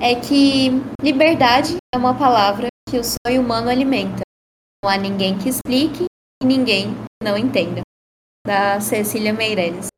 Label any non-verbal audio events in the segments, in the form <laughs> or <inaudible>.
é que liberdade é uma palavra que o sonho humano alimenta. Não há ninguém que explique e ninguém não entenda. Da Cecília Meirelles.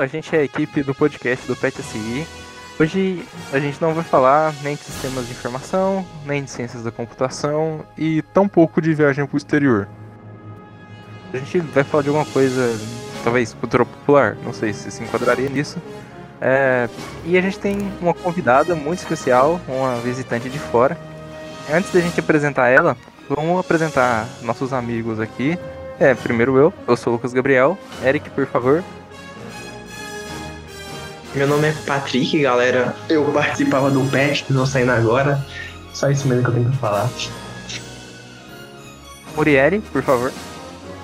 A gente é a equipe do podcast do PET SI. Hoje a gente não vai falar nem de sistemas de informação, nem de ciências da computação e tão pouco de viagem para o exterior. A gente vai falar de alguma coisa, talvez cultura popular, não sei se se enquadraria nisso. É, e a gente tem uma convidada muito especial, uma visitante de fora. Antes da gente apresentar ela, vamos apresentar nossos amigos aqui. É, primeiro eu, eu sou o Lucas Gabriel. Eric, por favor, meu nome é Patrick, galera. Eu participava do PET, não saindo agora. Só isso mesmo que eu tenho que falar. Muriel, por favor.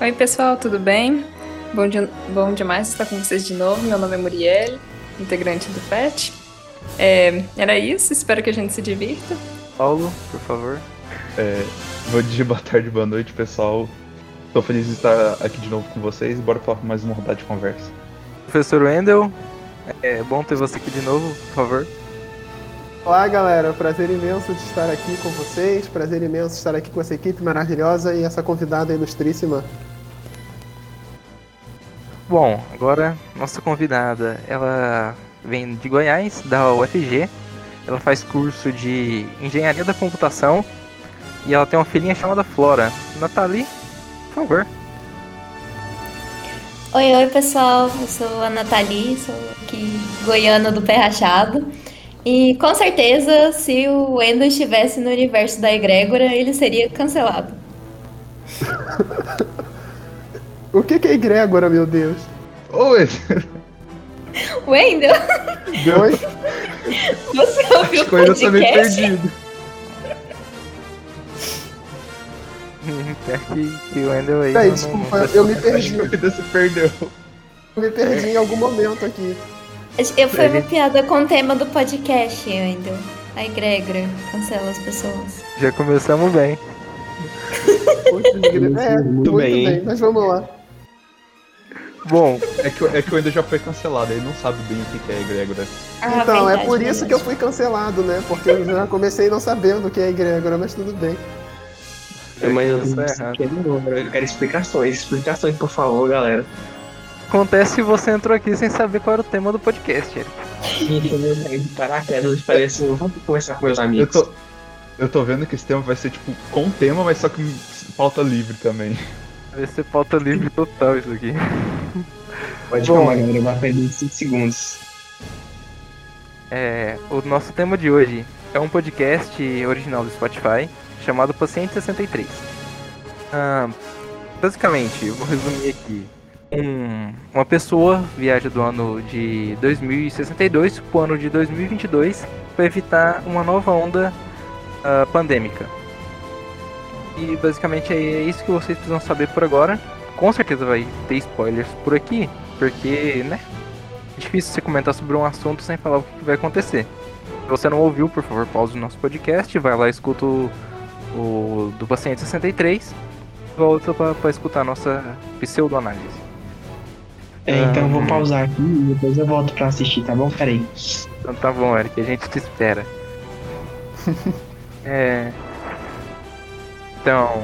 Oi, pessoal, tudo bem? Bom, de... Bom demais estar com vocês de novo. Meu nome é Muriel, integrante do PET. É... Era isso, espero que a gente se divirta. Paulo, por favor. É... Bom dia, boa tarde, boa noite, pessoal. Estou feliz de estar aqui de novo com vocês. Bora falar com mais uma rodada de conversa. Professor Wendel, é bom ter você aqui de novo, por favor. Olá, galera. Prazer imenso de estar aqui com vocês. Prazer imenso de estar aqui com essa equipe maravilhosa e essa convidada ilustríssima. Bom, agora nossa convidada, ela vem de Goiás, da UFG. Ela faz curso de Engenharia da Computação e ela tem uma filhinha chamada Flora. Nathalie, por favor. Oi, oi pessoal, eu sou a Nathalie, sou aqui goiana do pé rachado. E com certeza, se o Endo estivesse no universo da egrégora, ele seria cancelado. <laughs> o que, que é egrégora, meu Deus? Oi! Wendel? <laughs> Oi? <laughs> Você ouviu o podcast? Acho que eu meio perdido. Que, que o Wendel aí. Peraí, desculpa, eu me perdi. Se perdeu. Eu me perdi em algum momento aqui. Eu fui uma piada com o tema do podcast, Wendel. A egrégora cancela as pessoas. Já começamos bem. <laughs> é, muito, bem, bem, mas vamos lá. Bom, é que, é que eu ainda já foi cancelado, ele não sabe bem o que é egrégora. Ah, então, verdade, é por isso verdade. que eu fui cancelado, né? Porque eu já comecei não sabendo o que é egrégora, mas tudo bem. É, mas eu, é eu quero explicações, explicações, por favor, galera. Acontece se você entrou aqui sem saber qual era o tema do podcast, Eric. de paraquedas, parece. Vamos conversar com meus amigos. Eu tô, eu tô vendo que esse tema vai ser tipo com tema, mas só que pauta livre também. Vai ser pauta livre total isso aqui. Pode Bom, calma, galera, vai perder 5 segundos. É, o nosso tema de hoje é um podcast original do Spotify chamado Paciente 63. Ah, basicamente, eu vou resumir aqui. Um, uma pessoa viaja do ano de 2062 para o ano de 2022 para evitar uma nova onda uh, pandêmica. E basicamente é isso que vocês precisam saber por agora. Com certeza vai ter spoilers por aqui, porque, né? É difícil você comentar sobre um assunto sem falar o que vai acontecer. Se você não ouviu, por favor, pause o nosso podcast, vai lá e escuta o o do paciente 63, volta para escutar a nossa pseudoanálise. É, então eu vou pausar aqui e depois eu volto para assistir, tá bom? Peraí. Então tá bom, Eric, a gente te espera. <laughs> é. Então.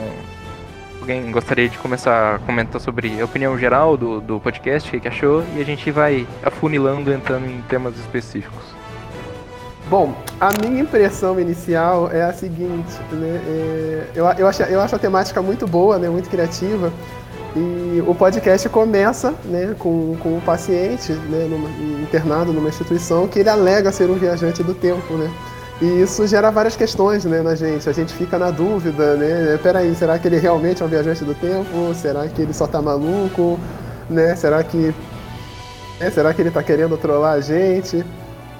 Alguém gostaria de começar a comentar sobre a opinião geral do, do podcast, o que, que achou, e a gente vai afunilando, entrando em temas específicos. Bom, a minha impressão inicial é a seguinte, né? É, eu, eu, acho, eu acho a temática muito boa, né? Muito criativa. E o podcast começa né, com, com o paciente né, numa, internado numa instituição que ele alega ser um viajante do tempo, né? E isso gera várias questões né, na gente. A gente fica na dúvida, né? Peraí, será que ele realmente é um viajante do tempo? Será que ele só tá maluco? Né? Será que. Né, será que ele tá querendo trollar a gente?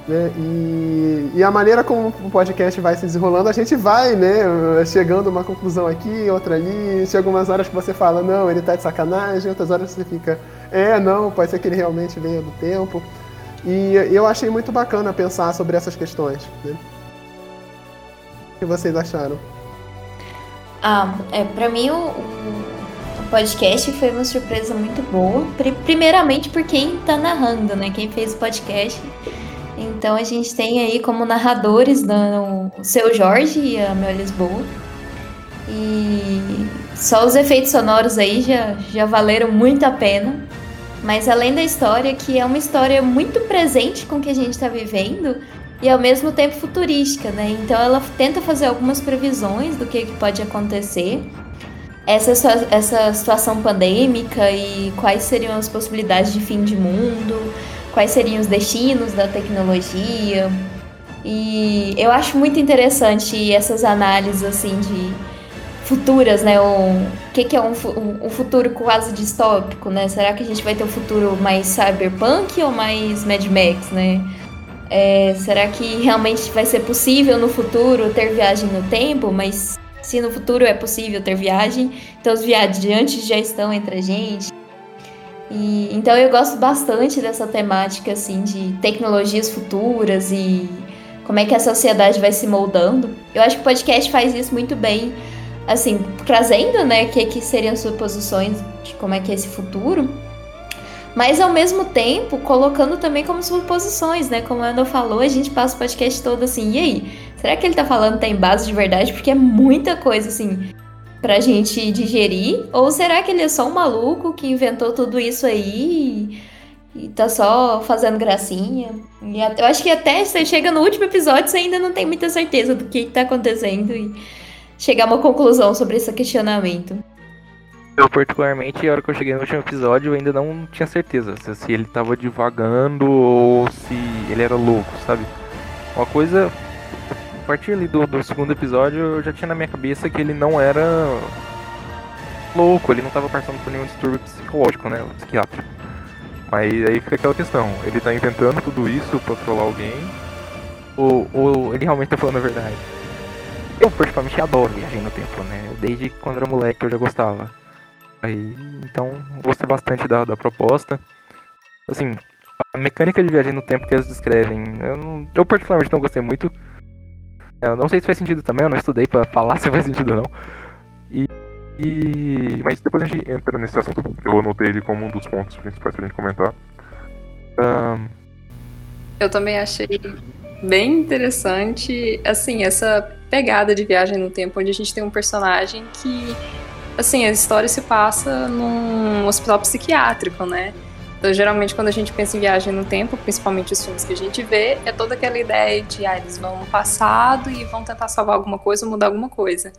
Né? E, e, a maneira como o podcast vai se desenrolando, a gente vai, né, chegando a uma conclusão aqui, outra ali. Chega umas horas que você fala, não, ele tá de sacanagem, outras horas você fica, é, não, pode ser que ele realmente venha do tempo. E eu achei muito bacana pensar sobre essas questões. Né? O que vocês acharam? Ah, é, pra mim o, o podcast foi uma surpresa muito boa. Primeiramente por quem tá narrando, né? Quem fez o podcast. Então a gente tem aí como narradores no, o seu Jorge e a Mel Lisboa. E só os efeitos sonoros aí já, já valeram muito a pena. Mas além da história, que é uma história muito presente com o que a gente está vivendo e ao mesmo tempo futurística, né? Então ela tenta fazer algumas previsões do que, que pode acontecer. Essa, essa situação pandêmica e quais seriam as possibilidades de fim de mundo, quais seriam os destinos da tecnologia. E eu acho muito interessante essas análises assim de futuras, né? O que, que é um, um, futuro quase distópico, né? Será que a gente vai ter um futuro mais cyberpunk ou mais Mad Max, né? É, será que realmente vai ser possível no futuro ter viagem no tempo? Mas se no futuro é possível ter viagem, então os viajantes já estão entre a gente. E, então eu gosto bastante dessa temática assim de tecnologias futuras e como é que a sociedade vai se moldando. Eu acho que o podcast faz isso muito bem assim, trazendo, né, que, que seriam suposições de como é que é esse futuro, mas ao mesmo tempo colocando também como suposições, né, como a Ana falou, a gente passa o podcast todo assim, e aí, será que ele tá falando tem base de verdade? Porque é muita coisa, assim, pra gente digerir, ou será que ele é só um maluco que inventou tudo isso aí e, tá só fazendo gracinha? E eu acho que até você chega no último episódio, você ainda não tem muita certeza do que, que tá acontecendo e chegar a uma conclusão sobre esse questionamento. Eu, particularmente, a hora que eu cheguei no último episódio, eu ainda não tinha certeza se ele tava divagando ou se ele era louco, sabe? Uma coisa. A partir ali do, do segundo episódio, eu já tinha na minha cabeça que ele não era louco, ele não tava passando por nenhum distúrbio psicológico, né? Psiquiátrico. Mas aí fica aquela questão: ele tá inventando tudo isso pra trollar alguém? Ou, ou ele realmente tá falando a verdade? Eu particularmente adoro viagem no tempo, né? Desde quando era moleque eu já gostava. Aí, então, gostei bastante da, da proposta. Assim, a mecânica de viagem no tempo que eles descrevem, eu, não, eu particularmente não gostei muito. Eu não sei se faz sentido também, eu não estudei para falar <laughs> se faz sentido ou não. E, e, mas depois a gente entra nesse assunto. Eu anotei ele como um dos pontos principais pra gente comentar. Um... Eu também achei bem interessante, assim, essa pegada de viagem no tempo, onde a gente tem um personagem que, assim, a história se passa num hospital psiquiátrico, né? Então, geralmente, quando a gente pensa em viagem no tempo, principalmente os filmes que a gente vê, é toda aquela ideia de, ah, eles vão no passado e vão tentar salvar alguma coisa, mudar alguma coisa.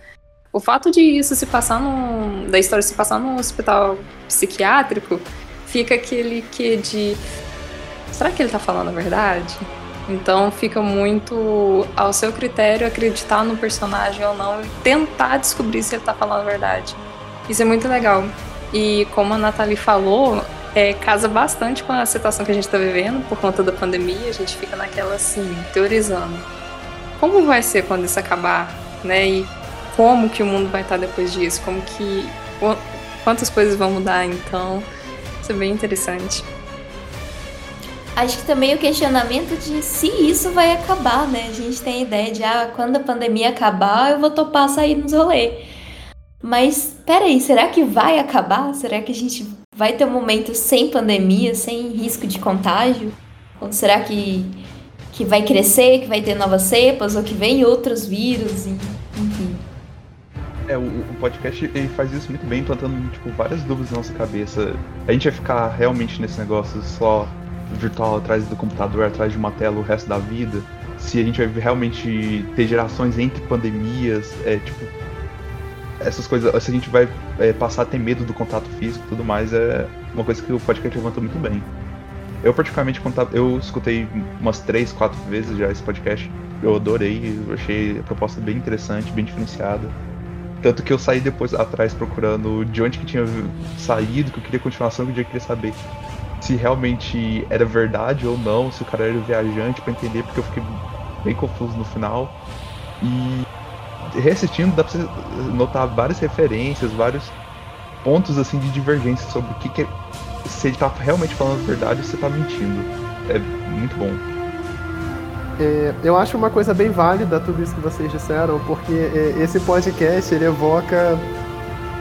O fato de isso se passar num, da história se passar num hospital psiquiátrico, fica aquele que de, será que ele tá falando a verdade? Então fica muito ao seu critério acreditar no personagem ou não e tentar descobrir se ele tá falando a verdade. Isso é muito legal. E como a Nathalie falou, é, casa bastante com a situação que a gente está vivendo por conta da pandemia. A gente fica naquela assim, teorizando. Como vai ser quando isso acabar? Né? E como que o mundo vai estar depois disso? Como que. Quantas coisas vão mudar? Então, isso é bem interessante acho que também o questionamento de se isso vai acabar, né? A gente tem a ideia de, ah, quando a pandemia acabar, eu vou topar sair nos rolê. Mas, peraí, será que vai acabar? Será que a gente vai ter um momento sem pandemia, sem risco de contágio? Ou será que, que vai crescer, que vai ter novas cepas, ou que vem outros vírus, enfim. É, o, o, podcast ele faz isso muito bem, plantando tipo, várias dúvidas na nossa cabeça. A gente vai ficar realmente nesse negócio só virtual atrás do computador, atrás de uma tela o resto da vida, se a gente vai realmente ter gerações entre pandemias, é tipo essas coisas, se a gente vai é, passar a ter medo do contato físico e tudo mais, é uma coisa que o podcast levantou muito bem. Eu particularmente eu escutei umas três, quatro vezes já esse podcast. Eu adorei, eu achei a proposta bem interessante, bem diferenciada. Tanto que eu saí depois atrás procurando de onde que tinha saído, que eu queria continuação, que eu queria saber se realmente era verdade ou não, se o cara era viajante para entender, porque eu fiquei bem confuso no final. E reassistindo dá pra você notar várias referências, vários pontos assim de divergência sobre o que, que é, se ele tá realmente falando a verdade ou se tá mentindo. É muito bom. É, eu acho uma coisa bem válida tudo isso que vocês disseram, porque é, esse podcast ele evoca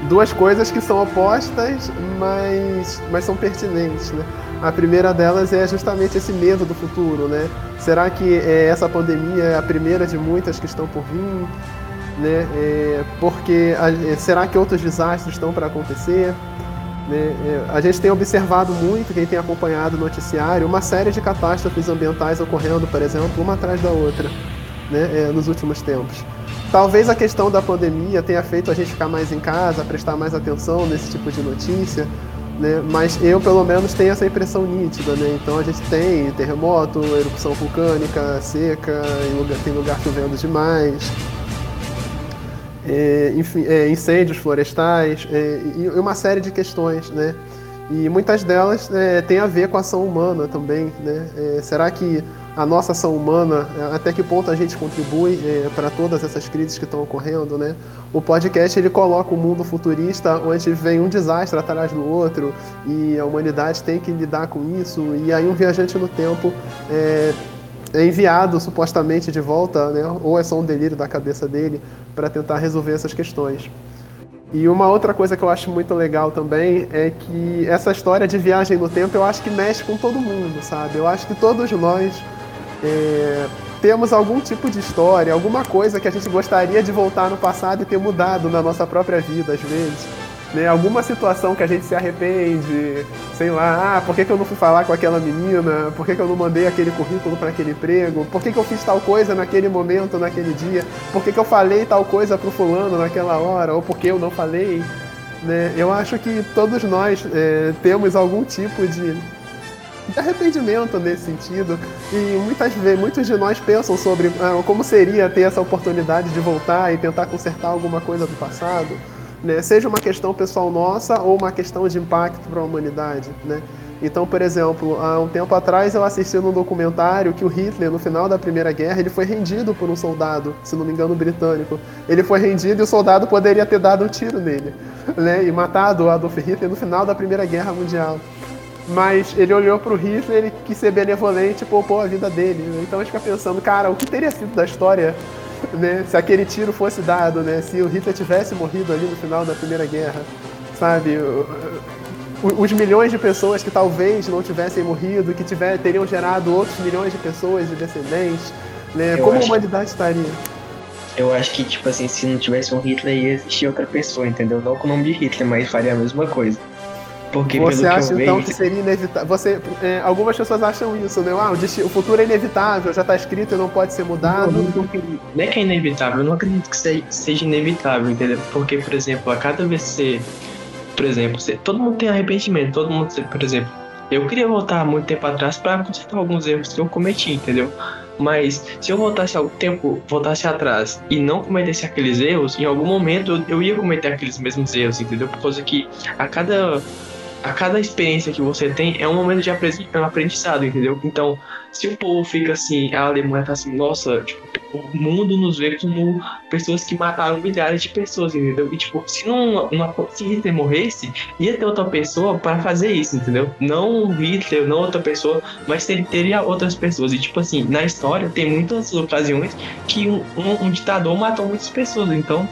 duas coisas que são opostas, mas, mas são pertinentes, né? A primeira delas é justamente esse medo do futuro, né? Será que é, essa pandemia é a primeira de muitas que estão por vir? Né? É, porque a, é, será que outros desastres estão para acontecer? Né? É, a gente tem observado muito, quem tem acompanhado o noticiário, uma série de catástrofes ambientais ocorrendo, por exemplo, uma atrás da outra, né? É, nos últimos tempos. Talvez a questão da pandemia tenha feito a gente ficar mais em casa, prestar mais atenção nesse tipo de notícia, né? Mas eu, pelo menos, tenho essa impressão nítida, né? Então a gente tem terremoto, erupção vulcânica, seca, tem lugar chovendo demais, é, enfim, é, incêndios florestais é, e uma série de questões, né? E muitas delas é, têm a ver com a ação humana também, né? É, será que a nossa ação humana, é, até que ponto a gente contribui é, para todas essas crises que estão ocorrendo, né? O podcast ele coloca o um mundo futurista onde vem um desastre atrás do outro e a humanidade tem que lidar com isso e aí um viajante no tempo é, é enviado supostamente de volta, né? Ou é só um delírio da cabeça dele para tentar resolver essas questões. E uma outra coisa que eu acho muito legal também é que essa história de viagem no tempo eu acho que mexe com todo mundo, sabe? Eu acho que todos nós é, temos algum tipo de história, alguma coisa que a gente gostaria de voltar no passado e ter mudado na nossa própria vida, às vezes. Né? Alguma situação que a gente se arrepende, sei lá, ah, por que, que eu não fui falar com aquela menina? Por que, que eu não mandei aquele currículo para aquele emprego? Por que, que eu fiz tal coisa naquele momento, naquele dia? Por que, que eu falei tal coisa pro fulano naquela hora? Ou por que eu não falei? Né? Eu acho que todos nós é, temos algum tipo de de arrependimento nesse sentido. E muitas vezes, muitos de nós pensam sobre ah, como seria ter essa oportunidade de voltar e tentar consertar alguma coisa do passado, né? seja uma questão pessoal nossa ou uma questão de impacto para a humanidade. Né? Então, por exemplo, há um tempo atrás eu assisti num documentário que o Hitler, no final da Primeira Guerra, ele foi rendido por um soldado, se não me engano, britânico. Ele foi rendido e o soldado poderia ter dado um tiro nele, né? E matado o Adolf Hitler no final da Primeira Guerra Mundial mas ele olhou pro Hitler, ele quis ser benevolente e poupou a vida dele. Né? Então a gente fica pensando, cara, o que teria sido da história <laughs> né, se aquele tiro fosse dado, né, se o Hitler tivesse morrido ali no final da Primeira Guerra, sabe? Os milhões de pessoas que talvez não tivessem morrido, que tiver, teriam gerado outros milhões de pessoas e descendentes, né? Como a humanidade estaria? Eu acho que, tipo assim, se não tivesse um Hitler, ia existir outra pessoa, entendeu? Não com o nome de Hitler, mas faria a mesma coisa. Porque você acha que então vejo... que seria inevitável? Você, é, algumas pessoas acham isso, né? Ah, o, futuro é inevitável, já está escrito e não pode ser mudado. Não, não, não, é que é inevitável, eu não acredito que seja inevitável, entendeu? Porque, por exemplo, a cada vez que você. Por exemplo, você, todo mundo tem arrependimento, todo mundo, por exemplo, eu queria voltar muito tempo atrás para consertar alguns erros que eu cometi, entendeu? Mas se eu voltasse ao tempo, voltasse atrás e não cometesse aqueles erros, em algum momento eu, eu ia cometer aqueles mesmos erros, entendeu? Por causa que a cada a cada experiência que você tem é um momento de aprendizado, entendeu? Então, se o povo fica assim, a Alemanha tá assim, nossa, tipo, o mundo nos vê como pessoas que mataram milhares de pessoas, entendeu? E tipo, se não, não se Hitler morresse, ia ter outra pessoa para fazer isso, entendeu? Não Hitler, não outra pessoa, mas teria outras pessoas. E tipo assim, na história tem muitas ocasiões que um, um, um ditador matou muitas pessoas, então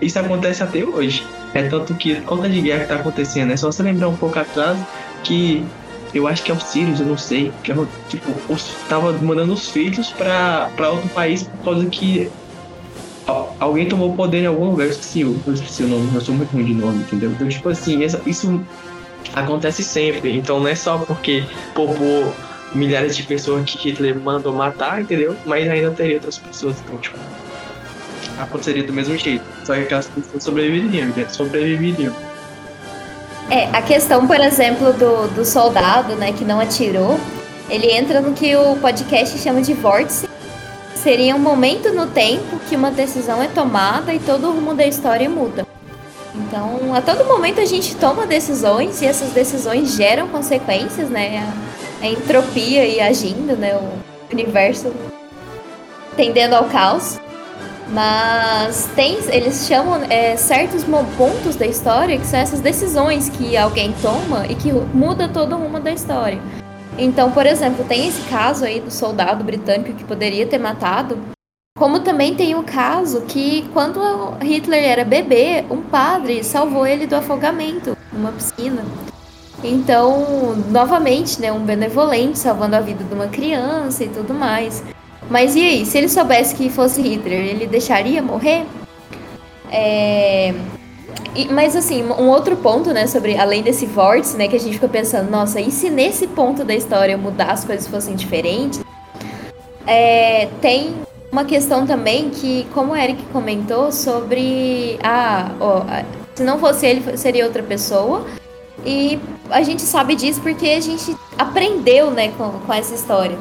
isso acontece até hoje. É tanto que conta de guerra que tá acontecendo. É só você lembrar um pouco atrás que eu acho que é o Sirius, eu não sei, que é, tipo, os, tava mandando os filhos pra outro país por causa que alguém tomou poder em algum lugar. Eu esqueci, eu esqueci o nome, eu sou muito ruim de nome, entendeu? Então, tipo assim, essa, isso acontece sempre. Então não é só porque poupou milhares de pessoas que Hitler mandou matar, entendeu? Mas ainda teria outras pessoas. Então, tipo, aconteceria do mesmo jeito. Só que aquelas pessoas sobreviveriam, né? sobreviveriam. É, a questão, por exemplo, do, do soldado, né, que não atirou, ele entra no que o podcast chama de vórtice. Seria um momento no tempo que uma decisão é tomada e todo o rumo da história muda. Então, a todo momento a gente toma decisões e essas decisões geram consequências, né? A, a entropia e agindo, né? O universo tendendo ao caos. Mas tem, eles chamam é, certos pontos da história que são essas decisões que alguém toma e que muda todo o rumo da história. Então, por exemplo, tem esse caso aí do soldado britânico que poderia ter matado, como também tem o caso que quando Hitler era bebê, um padre salvou ele do afogamento numa piscina. Então, novamente, né, um benevolente salvando a vida de uma criança e tudo mais. Mas e aí, se ele soubesse que fosse Hitler, ele deixaria morrer? É... E, mas assim, um outro ponto, né, sobre além desse vórtice, né, que a gente fica pensando, nossa, e se nesse ponto da história mudar as coisas fossem diferentes? É, tem uma questão também que, como o Eric comentou, sobre ah, se não fosse ele, seria outra pessoa. E a gente sabe disso porque a gente aprendeu, né, com, com essa história.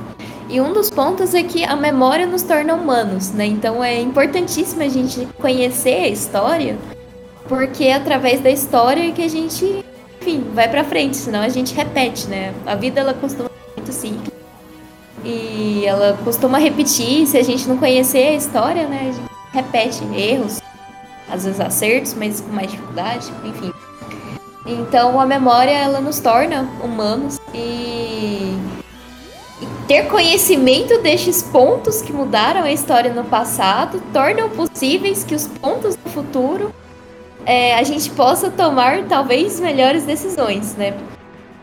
E um dos pontos é que a memória nos torna humanos, né? Então é importantíssimo a gente conhecer a história, porque é através da história que a gente, enfim, vai para frente, senão a gente repete, né? A vida ela costuma ser muito simples. E ela costuma repetir, se a gente não conhecer a história, né, a gente repete erros, às vezes acertos, mas com mais dificuldade, enfim. Então a memória ela nos torna humanos e ter conhecimento destes pontos que mudaram a história no passado tornam possíveis que os pontos do futuro é, a gente possa tomar talvez melhores decisões, né?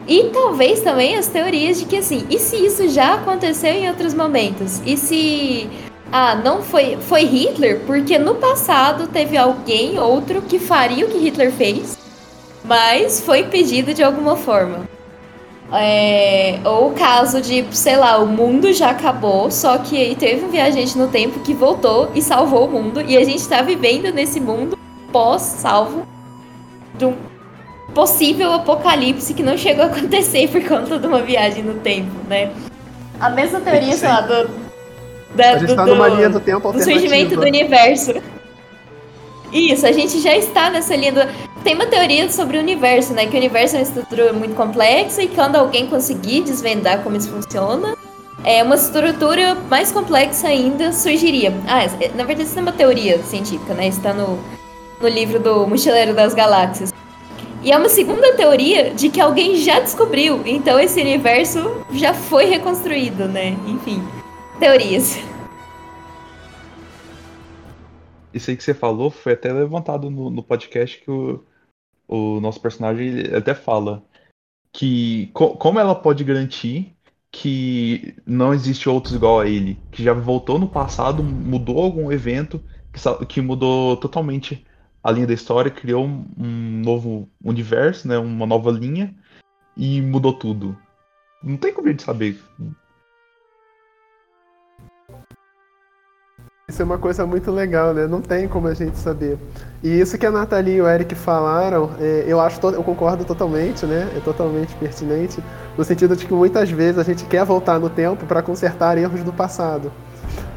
E talvez também as teorias de que assim, e se isso já aconteceu em outros momentos? E se ah, não foi foi Hitler porque no passado teve alguém outro que faria o que Hitler fez, mas foi impedido de alguma forma. É, ou o caso de, sei lá, o mundo já acabou, só que aí teve um viajante no tempo que voltou e salvou o mundo, e a gente tá vivendo nesse mundo pós-salvo de um possível apocalipse que não chegou a acontecer por conta de uma viagem no tempo, né? A mesma teoria, sei lá, do. Da, a gente do, tá numa linha do tempo do surgimento do universo. Isso, a gente já está nessa linha do tem uma teoria sobre o universo, né? Que o universo é uma estrutura muito complexa e quando alguém conseguir desvendar como isso funciona, é uma estrutura mais complexa ainda surgiria. Ah, é, na verdade isso é uma teoria científica, né? Está no, no livro do Mochileiro das Galáxias. E é uma segunda teoria de que alguém já descobriu, então esse universo já foi reconstruído, né? Enfim, teorias. Isso aí que você falou foi até levantado no, no podcast que o, o nosso personagem até fala que co como ela pode garantir que não existe outros igual a ele, que já voltou no passado, mudou algum evento que, que mudou totalmente a linha da história, criou um, novo universo, né, uma nova linha e mudou tudo. Não tem como a gente saber Isso é uma coisa muito legal, né? Não tem como a gente saber. E isso que a Nathalie e o Eric falaram, é, eu acho, eu concordo totalmente, né? É totalmente pertinente, no sentido de que muitas vezes a gente quer voltar no tempo para consertar erros do passado.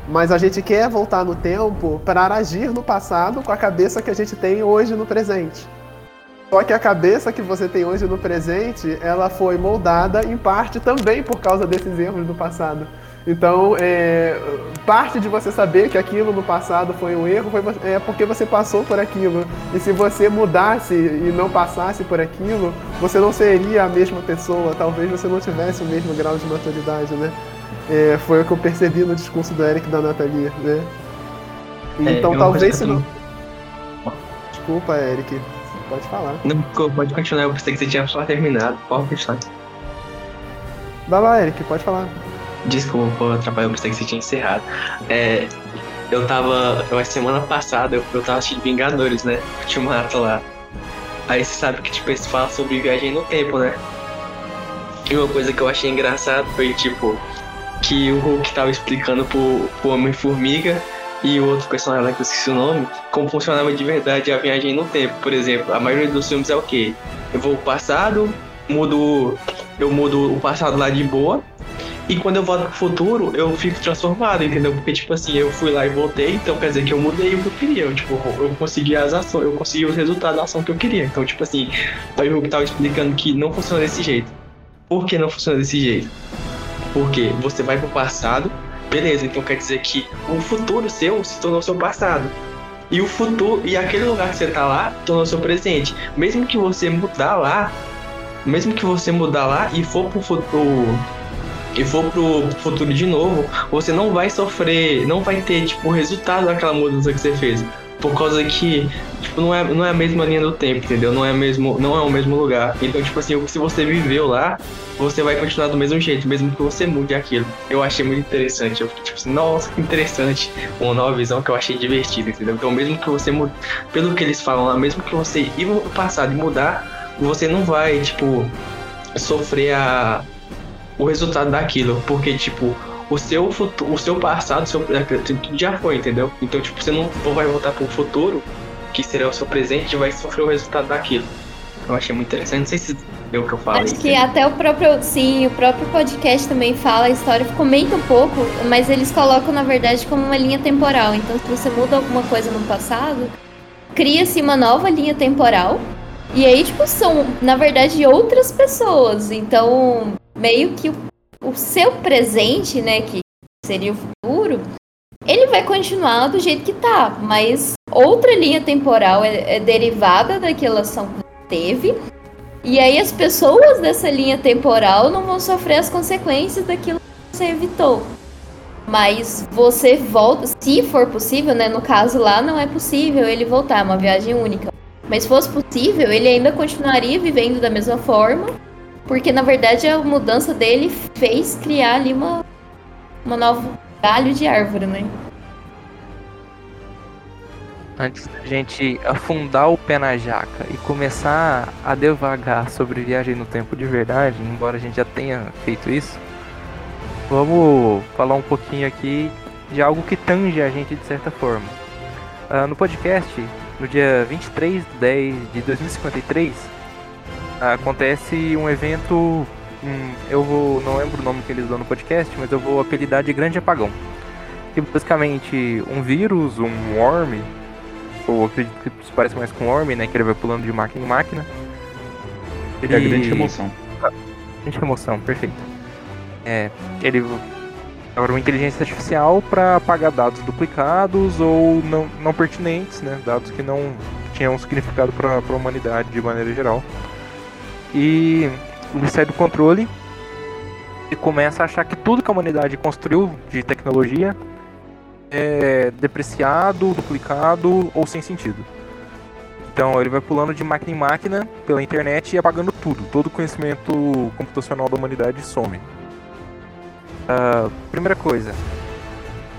Mas a gente quer voltar no tempo para agir no passado com a cabeça que a gente tem hoje no presente. Só que a cabeça que você tem hoje no presente, ela foi moldada em parte também por causa desses erros do passado. Então, é, parte de você saber que aquilo no passado foi um erro foi, é porque você passou por aquilo. E se você mudasse e não passasse por aquilo, você não seria a mesma pessoa. Talvez você não tivesse o mesmo grau de maturidade, né? É, foi o que eu percebi no discurso do Eric e da Nathalie, né? É, então, é, talvez se não... Desculpa, Eric. Pode falar. Não, pode continuar. Eu pensei que você tinha só terminado. Pode continuar. Vai lá, Eric. Pode falar. Desculpa por atrapalhar, eu pensei que você tinha encerrado. É, eu tava. Eu, semana passada eu, eu tava assistindo Vingadores, né? Ultimato lá. Aí você sabe que tipo, eles falam sobre viagem no tempo, né? E uma coisa que eu achei engraçado foi tipo que o Hulk tava explicando pro, pro Homem-Formiga e o outro personagem que eu esqueci o nome, como funcionava de verdade a viagem no tempo. Por exemplo, a maioria dos filmes é o quê? Eu vou ao passado, mudo. Eu mudo o passado lá de boa, e quando eu volto pro futuro, eu fico transformado, entendeu? Porque, tipo assim, eu fui lá e voltei, então quer dizer que eu mudei o que eu queria. Eu, tipo, eu consegui as ações, eu consegui os resultados da ação que eu queria. Então, tipo assim, aí o Hulk tava explicando que não funciona desse jeito. Por que não funciona desse jeito? Porque você vai pro passado, beleza, então quer dizer que o futuro seu se tornou seu passado. E o futuro, e aquele lugar que você tá lá, tornou seu presente. Mesmo que você mudar lá, mesmo que você mudar lá e for pro futuro e for pro futuro de novo, você não vai sofrer, não vai ter, tipo, o resultado daquela mudança que você fez. Por causa que, tipo, não é, não é a mesma linha do tempo, entendeu? Não é, mesmo, não é o mesmo lugar. Então, tipo assim, se você viveu lá, você vai continuar do mesmo jeito, mesmo que você mude aquilo. Eu achei muito interessante. Eu fiquei tipo assim, nossa, que interessante. Uma nova visão que eu achei divertida, entendeu? Então, mesmo que você mude, pelo que eles falam lá, mesmo que você ir no passado e mudar, você não vai, tipo, sofrer a, o resultado daquilo. Porque, tipo, o seu futuro, o seu passado, o seu, tudo já foi, entendeu? Então, tipo, você não vai voltar pro futuro, que será o seu presente, e vai sofrer o resultado daquilo. Eu achei muito interessante. Não sei se deu o que eu falei. Acho que até o próprio. Sim, o próprio podcast também fala, a história comenta um pouco, mas eles colocam, na verdade, como uma linha temporal. Então, se você muda alguma coisa no passado, cria-se uma nova linha temporal. E aí, tipo, são, na verdade, outras pessoas. Então, meio que o, o seu presente, né, que seria o futuro, ele vai continuar do jeito que tá, mas outra linha temporal é, é derivada daquela ação que teve. E aí as pessoas dessa linha temporal não vão sofrer as consequências daquilo que você evitou. Mas você volta, se for possível, né? No caso lá não é possível ele voltar, é uma viagem única. Mas se fosse possível, ele ainda continuaria vivendo da mesma forma, porque na verdade a mudança dele fez criar ali uma, uma nova galho de árvore, né? Antes da gente afundar o pé na jaca e começar a devagar sobre viagem no tempo de verdade, embora a gente já tenha feito isso, vamos falar um pouquinho aqui de algo que tange a gente de certa forma. Uh, no podcast, no dia 23 de 10 de 2053, acontece um evento. Hum, eu vou. não lembro o nome que eles dão no podcast, mas eu vou apelidar de Grande Apagão. Que basicamente um vírus, um worm, ou acredito que se parece mais com o Orme, né? Que ele vai pulando de máquina em máquina. Ele... É grande remoção. Ah, grande remoção, perfeito. É, ele agora uma inteligência artificial para apagar dados duplicados ou não, não pertinentes, né? Dados que não tinham significado para a humanidade de maneira geral. E ele sai do controle e começa a achar que tudo que a humanidade construiu de tecnologia é depreciado, duplicado ou sem sentido. Então ele vai pulando de máquina em máquina pela internet e apagando tudo. Todo o conhecimento computacional da humanidade some. Uh, primeira coisa,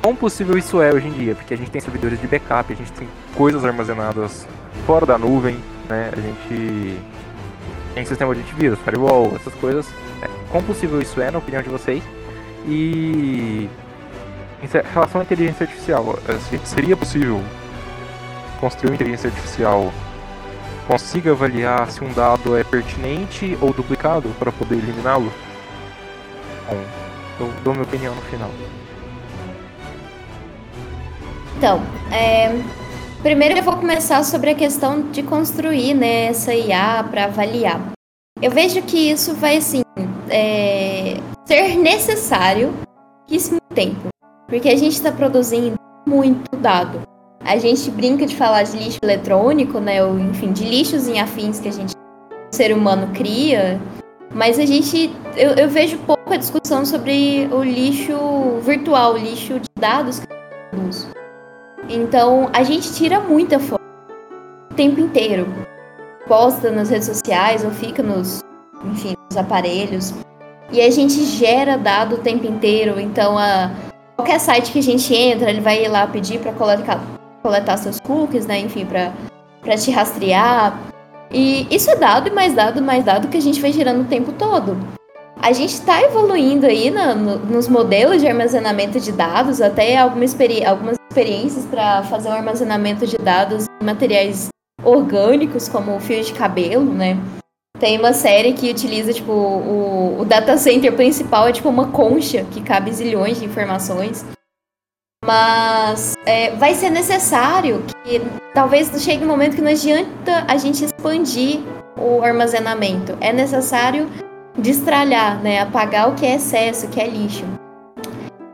quão possível isso é hoje em dia? Porque a gente tem servidores de backup, a gente tem coisas armazenadas fora da nuvem, né? A gente tem sistema de antivírus, firewall, essas coisas. É, quão possível isso é, na opinião de vocês? E em relação à inteligência artificial, eh, seria possível construir uma inteligência artificial consiga avaliar se um dado é pertinente ou duplicado para poder eliminá-lo? Bom, eu dou minha opinião no final. Então, é, primeiro eu vou começar sobre a questão de construir né, essa IA para avaliar. Eu vejo que isso vai assim é, ser necessário pouquíssimo tempo. Porque a gente está produzindo muito dado. A gente brinca de falar de lixo eletrônico, né? Ou, enfim, de lixos em afins que a gente, o ser humano, cria. Mas a gente. Eu, eu vejo pouca discussão sobre o lixo virtual, o lixo de dados que produz. Então, a gente tira muita foto o tempo inteiro. Posta nas redes sociais ou fica nos, enfim, nos aparelhos. E a gente gera dado o tempo inteiro. Então, a qualquer site que a gente entra, ele vai lá pedir para coletar, coletar seus cookies, né? Enfim, para te rastrear. E isso é dado e mais dado, mais dado que a gente vai gerando o tempo todo. A gente está evoluindo aí no, no, nos modelos de armazenamento de dados, até alguma experi algumas experiências para fazer o um armazenamento de dados em materiais orgânicos, como o fio de cabelo, né? Tem uma série que utiliza, tipo, o, o data center principal é tipo uma concha que cabe zilhões de informações. Mas é, vai ser necessário que talvez chegue um momento que não adianta a gente expandir o armazenamento. É necessário destralhar, né? Apagar o que é excesso, o que é lixo.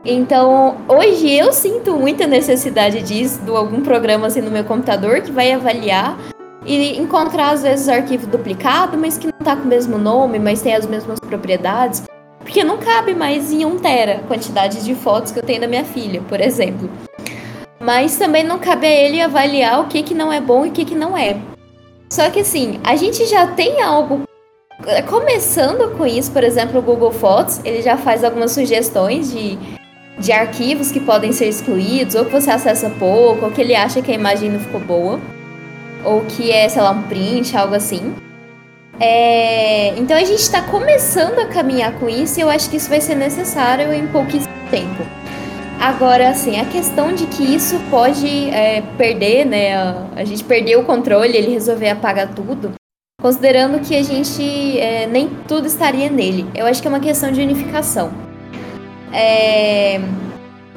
Então, hoje eu sinto muita necessidade disso, de algum programa assim no meu computador que vai avaliar e encontrar às vezes arquivo duplicado, mas que não está com o mesmo nome, mas tem as mesmas propriedades. Porque não cabe mais em 1 tera a quantidade de fotos que eu tenho da minha filha, por exemplo. Mas também não cabe a ele avaliar o que, que não é bom e o que, que não é. Só que assim, a gente já tem algo começando com isso, por exemplo, o Google Fotos, ele já faz algumas sugestões de, de arquivos que podem ser excluídos, ou que você acessa pouco, ou que ele acha que a imagem não ficou boa, ou que é, sei lá, um print, algo assim. É, então a gente está começando a caminhar com isso e eu acho que isso vai ser necessário em pouquíssimo tempo. Agora, assim, a questão de que isso pode é, perder, né? A, a, gente perder o controle, ele resolver apagar tudo, considerando que a gente é, nem tudo estaria nele. Eu acho que é uma questão de unificação. É,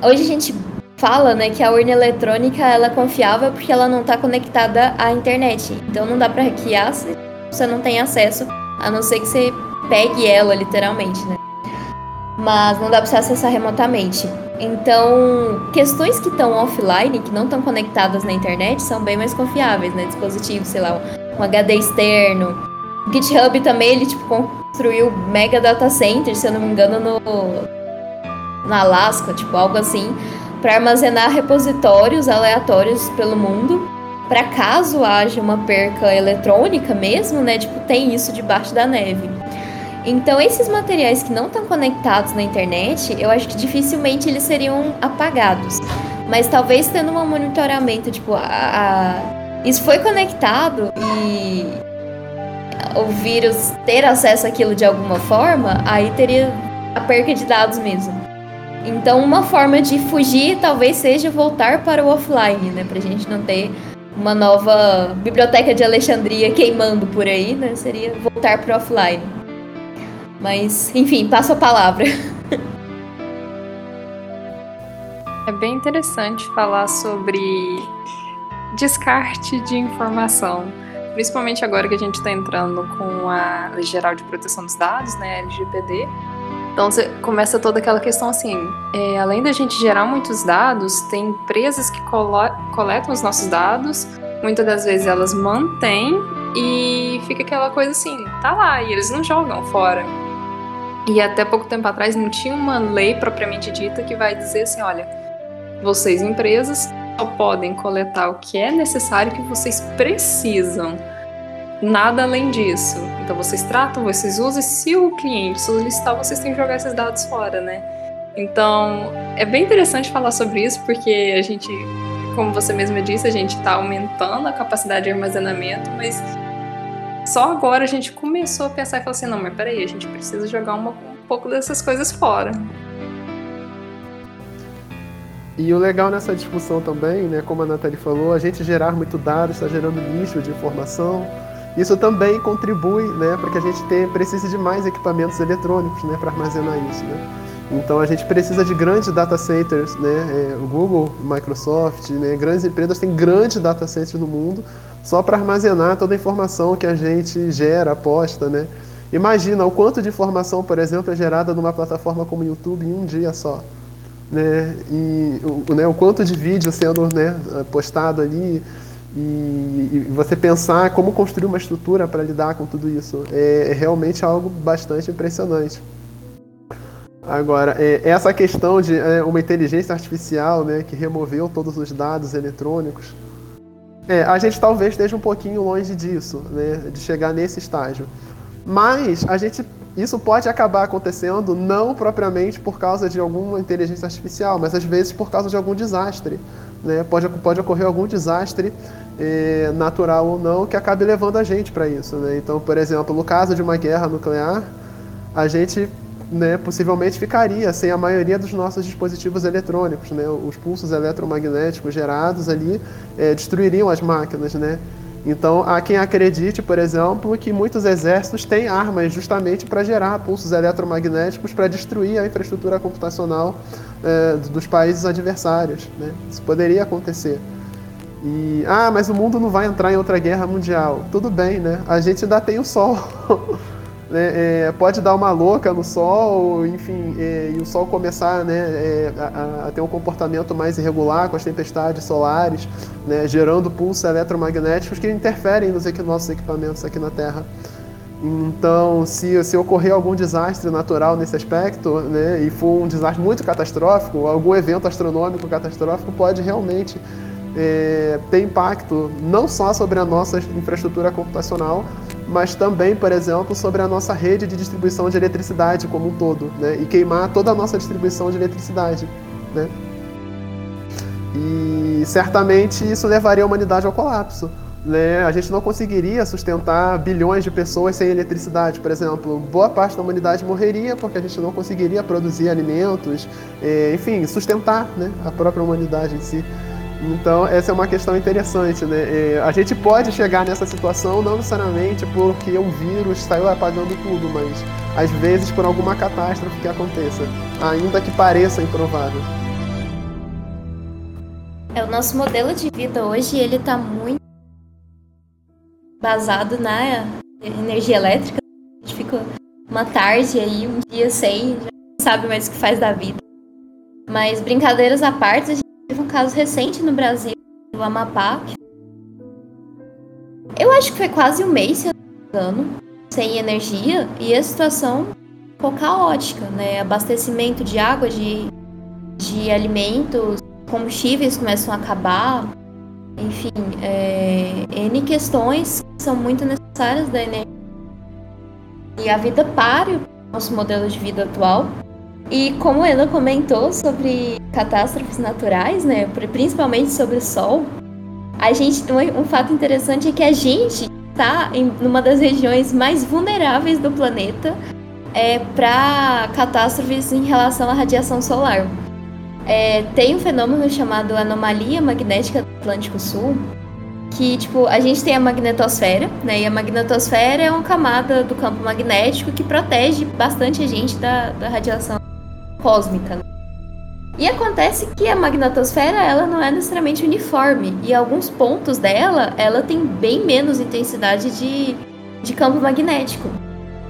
hoje a gente fala, né, que a urna eletrônica ela é confiável porque ela não está conectada à internet. Então não dá para hackear se você não tem acesso, a não ser que você pegue ela, literalmente, né? Mas não dá para você acessar remotamente. Então, questões que estão offline, que não estão conectadas na internet, são bem mais confiáveis, né? Dispositivos, sei lá, um, HD externo. O GitHub também, ele tipo, construiu mega data center, se eu não me engano, no, no Alasca, tipo, algo assim, para armazenar repositórios aleatórios pelo mundo para caso haja uma perca eletrônica mesmo, né? Tipo, tem isso debaixo da neve. Então, esses materiais que não estão conectados na internet, eu acho que dificilmente eles seriam apagados. Mas talvez tendo um monitoramento, tipo, a, a... isso foi conectado e o vírus ter acesso àquilo de alguma forma, aí teria a perca de dados mesmo. Então, uma forma de fugir talvez seja voltar para o offline, né? Pra gente não ter uma nova biblioteca de Alexandria queimando por aí, né? Seria voltar para offline. Mas, enfim, passo a palavra. É bem interessante falar sobre descarte de informação, principalmente agora que a gente está entrando com a Lei Geral de Proteção dos Dados, né, LGPD. Então você começa toda aquela questão assim, é, além da gente gerar muitos dados, tem empresas que coletam os nossos dados, muitas das vezes elas mantêm e fica aquela coisa assim, tá lá, e eles não jogam fora. E até pouco tempo atrás não tinha uma lei propriamente dita que vai dizer assim, olha, vocês empresas só podem coletar o que é necessário que vocês precisam nada além disso. Então vocês tratam, vocês usam, e se o cliente solicitar, vocês têm que jogar esses dados fora, né? Então é bem interessante falar sobre isso, porque a gente, como você mesma disse, a gente está aumentando a capacidade de armazenamento, mas só agora a gente começou a pensar e falar assim, não, mas peraí, a gente precisa jogar uma, um pouco dessas coisas fora. E o legal nessa discussão também, né, como a Nathalie falou, a gente gerar muito dados, está gerando lixo de informação, isso também contribui né, para que a gente tenha, precise de mais equipamentos eletrônicos né, para armazenar isso. Né? Então a gente precisa de grandes data centers, né? É, o Google, Microsoft, né? grandes empresas têm grandes data centers no mundo só para armazenar toda a informação que a gente gera, aposta, né? Imagina o quanto de informação, por exemplo, é gerada numa plataforma como o YouTube em um dia só. Né? E o, né, o quanto de vídeo sendo né, postado ali, e, e, você pensar como construir uma estrutura para lidar com tudo isso é, é, realmente algo bastante impressionante. Agora, é, essa questão de é, uma inteligência artificial né, que removeu todos os dados eletrônicos, é, a gente talvez esteja um pouquinho longe disso, né, de chegar nesse estágio. Mas a gente, isso pode acabar acontecendo não propriamente por causa de alguma inteligência artificial, mas às vezes por causa de algum desastre né, pode, pode ocorrer algum desastre é, natural ou não que acabe levando a gente para isso. Né? Então, por exemplo, no caso de uma guerra nuclear, a gente né, possivelmente ficaria sem a maioria dos nossos dispositivos eletrônicos. Né? Os pulsos eletromagnéticos gerados ali é, destruiriam as máquinas. Né? Então, há quem acredite, por exemplo, que muitos exércitos têm armas justamente para gerar pulsos eletromagnéticos para destruir a infraestrutura computacional é, dos países adversários. Né? Isso poderia acontecer. E, ah, mas o mundo não vai entrar em outra guerra mundial. Tudo bem, né? A gente ainda tem o Sol. <laughs> né? é, pode dar uma louca no Sol, enfim, é, e o Sol começar né, é, a, a, ter um comportamento mais irregular com as tempestades solares, né, gerando pulsos eletromagnéticos que interferem nos nossos equipamentos aqui na Terra. Então, se, se ocorrer algum desastre natural nesse aspecto, né, e for um desastre muito catastrófico, algum evento astronômico catastrófico pode realmente é, ter impacto não só sobre a nossa infraestrutura computacional, mas também, por exemplo, sobre a nossa rede de distribuição de eletricidade como um todo, né, e queimar toda a nossa distribuição de eletricidade. Né. E certamente isso levaria a humanidade ao colapso né, a gente não conseguiria sustentar bilhões de pessoas sem eletricidade, por exemplo. Boa parte da humanidade morreria porque a gente não conseguiria produzir alimentos, é, enfim, sustentar né, a própria humanidade em si. Então, essa é uma questão interessante. Né? É, a gente pode chegar nessa situação não necessariamente porque um vírus saiu apagando tudo, mas às vezes por alguma catástrofe que aconteça, ainda que pareça improvável. É, o nosso modelo de vida hoje ele está muito basado na energia elétrica. A gente fica uma tarde aí, um dia sem, já não sabe mais o que faz da vida. Mas brincadeiras à parte, a gente teve um caso recente no Brasil, do Amapá. Eu acho que foi quase um mês, se eu não me engano, sem energia e a situação ficou caótica, né? Abastecimento de água, de, de alimentos, combustíveis começam a acabar, enfim, é, N questões que são muito necessárias da energia. E a vida para o nosso modelo de vida atual. E como ela comentou sobre catástrofes naturais, né, principalmente sobre o Sol, a gente um, fato interessante é que a gente está em uma das regiões mais vulneráveis do planeta é, para catástrofes em relação à radiação solar. É, tem um fenômeno chamado anomalia magnética do Atlântico Sul, que, tipo, a gente tem a magnetosfera, né? E a magnetosfera é uma camada do campo magnético que protege bastante a gente da, da radiação cósmica. E acontece que a magnetosfera, ela não é necessariamente uniforme. E alguns pontos dela, ela tem bem menos intensidade de, de campo magnético.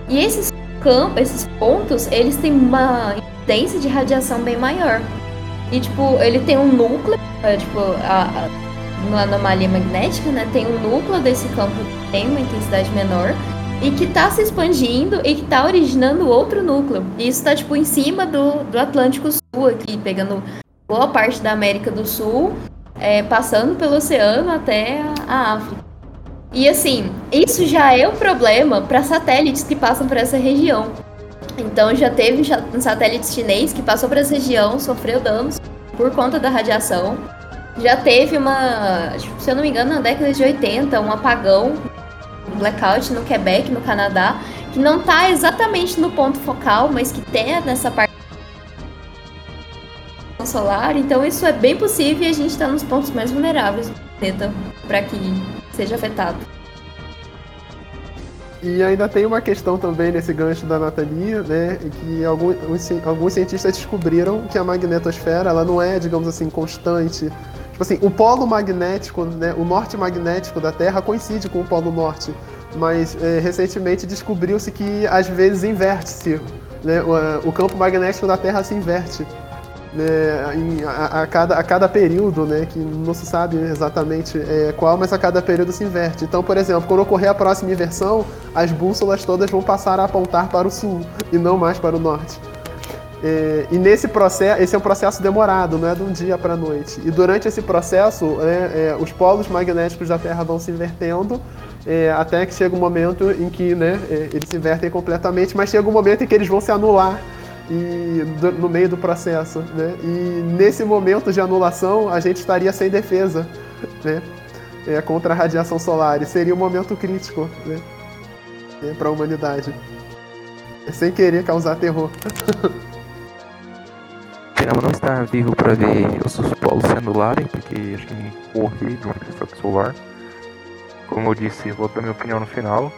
E esses campos, esses pontos, eles têm uma incidência de radiação bem maior. E, tipo, ele tem um núcleo, é, tipo, a, a, na anomalia magnética, né? Tem um núcleo desse campo que tem uma intensidade menor e que está se expandindo e que está originando outro núcleo. E isso está, tipo, em cima do, do Atlântico Sul aqui, pegando boa parte da América do Sul, é, passando pelo oceano até a, África. E assim, isso já é um problema para satélites que passam por essa região. Então já teve um satélite chinês que passou para essa região, sofreu danos por conta da radiação. Já teve uma, se eu não me engano, na década de 80, um apagão, blackout no Quebec, no Canadá, que não está exatamente no ponto focal, mas que tem nessa parte solar. Então isso é bem possível e a gente está nos pontos mais vulneráveis do planeta para que seja afetado. E ainda tem uma questão também nesse gancho da Nathalie, né, que alguns, alguns cientistas descobriram que a magnetosfera, ela não é, digamos assim, constante. Tipo assim, o polo magnético, né, o norte magnético da Terra coincide com o polo norte, mas é, recentemente descobriu-se que às vezes inverte-se, né, o, o campo magnético da Terra se inverte né, em, a, a, cada, a cada período, né, que não se sabe exatamente é, qual, mas a cada período se inverte. Então, por exemplo, quando ocorrer a próxima inversão, as bússolas todas vão passar a apontar para o sul e não mais para o norte. É, e nesse processo, esse é um processo demorado, não é de um dia para a noite. E durante esse processo, né, é, os polos magnéticos da Terra vão se invertendo é, até que chega um momento em que né, é, eles se invertem completamente, mas chega um momento em que eles vão se anular e do, no meio do processo, né? E nesse momento de anulação a gente estaria sem defesa, né? É, contra a radiação solar. E seria um momento crítico, né? É, para a humanidade. Sem querer causar terror. <laughs> Esperamos não estar vivo para ver os polos se anularem, porque acho que morrer de uma catástrofe solar. Como eu disse, vou dar minha opinião no final.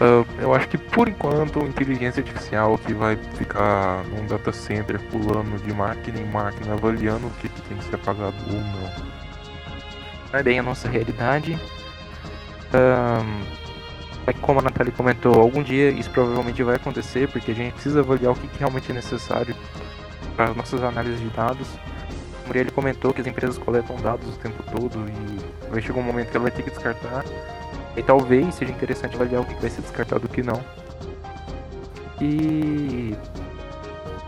Uh, eu acho que por enquanto inteligência artificial que vai ficar num data center pulando de máquina em máquina avaliando o que, que tem que ser apagado ou não. É bem a nossa realidade. Uh, como a Nathalie comentou, algum dia isso provavelmente vai acontecer porque a gente precisa avaliar o que, que realmente é necessário para as nossas análises de dados. O Muriel comentou que as empresas coletam dados o tempo todo e vai chegar um momento que ela vai ter que descartar E talvez seja interessante avaliar o que vai ser descartado e o que não. E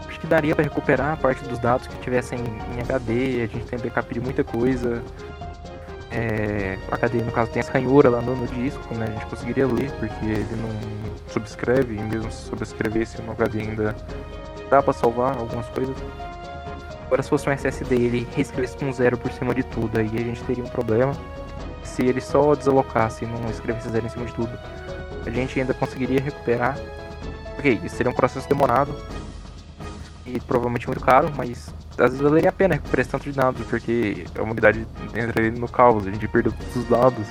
acho que daria para recuperar a parte dos dados que tivessem em HD, a gente tem backup de muita coisa. É, a HD no caso tem essa ranhura lá no, no, disco, né? A gente conseguiria ler, porque ele não subscreve, e mesmo se subscrevesse no HD ainda dá para salvar algumas coisas. Agora se fosse um SSD ele reescrevesse com zero por cima de tudo, aí a gente teria um problema. Se ele só desalocasse e não escrevesse zero em cima de tudo, a gente ainda conseguiria recuperar. Ok, isso seria um processo demorado e provavelmente muito caro, mas às vezes valeria a pena recuperar tanto de dados, porque a humanidade entra no caos, a gente perdeu todos os dados.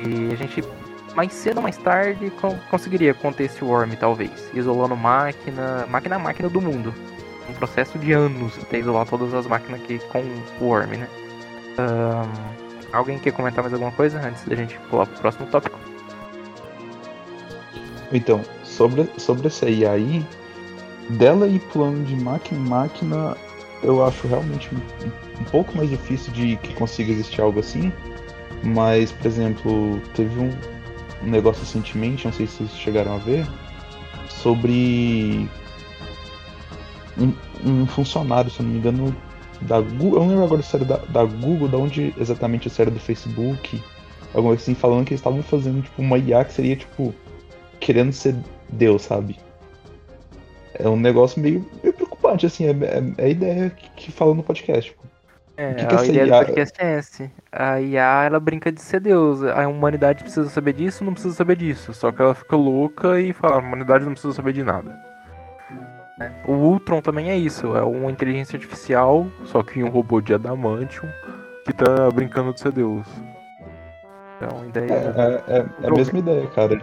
E a gente, mais cedo ou mais tarde, conseguiria conter esse worm, talvez, isolando máquina, máquina a máquina do mundo. Um processo de anos até isolar todas as máquinas aqui com o worm, né? Um, alguém quer comentar mais alguma coisa antes da gente pular pro próximo tópico? Então, sobre, sobre essa IA aí, dela ir pulando de máquina em máquina, eu acho realmente um, um, pouco mais difícil de que consiga existir algo assim. Mas, por exemplo, teve um, um negócio recentemente, não sei se vocês chegaram a ver, sobre um, um funcionário, se não me engano, da Google. Eu não lembro agora se era da, da Google, da onde exatamente se era do Facebook. Alguma coisa assim, falando que eles estavam fazendo tipo uma IA que seria tipo querendo ser Deus, sabe? é um negócio meio, meio preocupante, assim, é, é, é a ideia que, que fala no podcast. Tipo, é, que que a ideia IA? do podcast é essa. A IA, ela brinca de ser Deus. A humanidade precisa saber disso, não precisa saber disso. Só que ela fica louca e fala, a humanidade não precisa saber de nada. O Ultron também é isso, é uma inteligência artificial, só que um robô de adamantium que tá brincando de ser Deus. Então, a ideia é, é, é, é a mesma ideia, cara.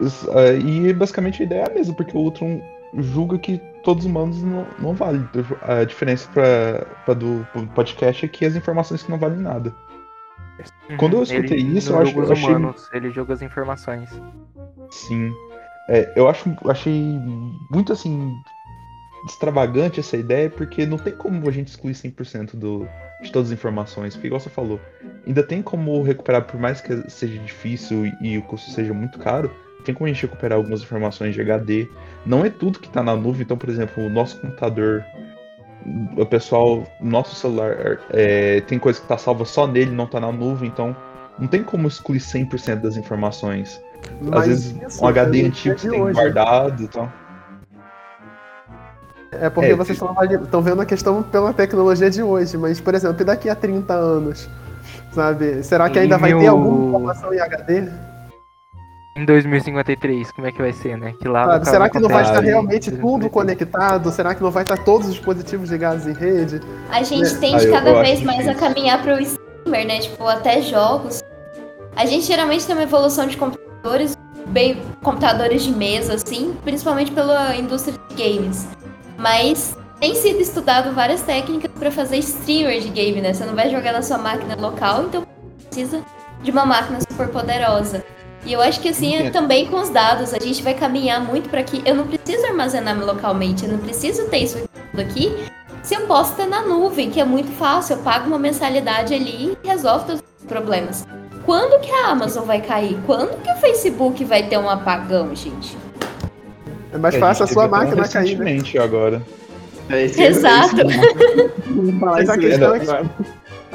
Uh, e basicamente a ideia é a mesma, porque o Ultron julga que todos os humanos não, não valem. A diferença para do podcast é que as informações que não valem nada. Uhum, Quando eu escutei ele isso, eu acho que. Eu achei... humanos, ele joga as informações. Sim. É, eu acho, achei muito assim. extravagante essa ideia, porque não tem como a gente excluir 100% do, de todas as informações. Porque, igual você falou, ainda tem como recuperar, por mais que seja difícil e o custo seja muito caro tem como a gente recuperar algumas informações de HD. Não é tudo que está na nuvem, então, por exemplo, o nosso computador, o pessoal, nosso celular, é, tem coisa que está salva só nele, não está na nuvem, então não tem como excluir 100% das informações. Mas Às vezes um HD antigo você tem hoje. guardado e então. tal. É porque é, vocês estão vendo a questão pela tecnologia de hoje, mas, por exemplo, daqui a 30 anos, sabe? Será que ainda vai ter alguma informação em HD? Em 2053, como é que vai ser, né? Que lá será que não vai estar realmente tudo conectado? Será que não vai estar todos os dispositivos ligados em rede? A gente né? tende ah, cada vez mais a caminhar para o streamer, né? Tipo, até jogos. A gente geralmente tem uma evolução de computadores, bem computadores de mesa, assim, principalmente pela indústria de games. Mas tem sido estudado várias técnicas para fazer streamer de game, né? Você não vai jogar na sua máquina local, então precisa de uma máquina super poderosa. E eu acho que assim é também com os dados. A gente vai caminhar muito para que eu não preciso armazenar localmente, eu não preciso ter isso aqui. Se eu posso ter na nuvem, que é muito fácil, eu pago uma mensalidade ali e resolve todos os problemas. Quando que a Amazon vai cair? Quando que o Facebook vai ter um apagão, gente? É mais fácil a, a sua máquina cair. Né? agora. É, Exato. Mas a questão é <laughs> que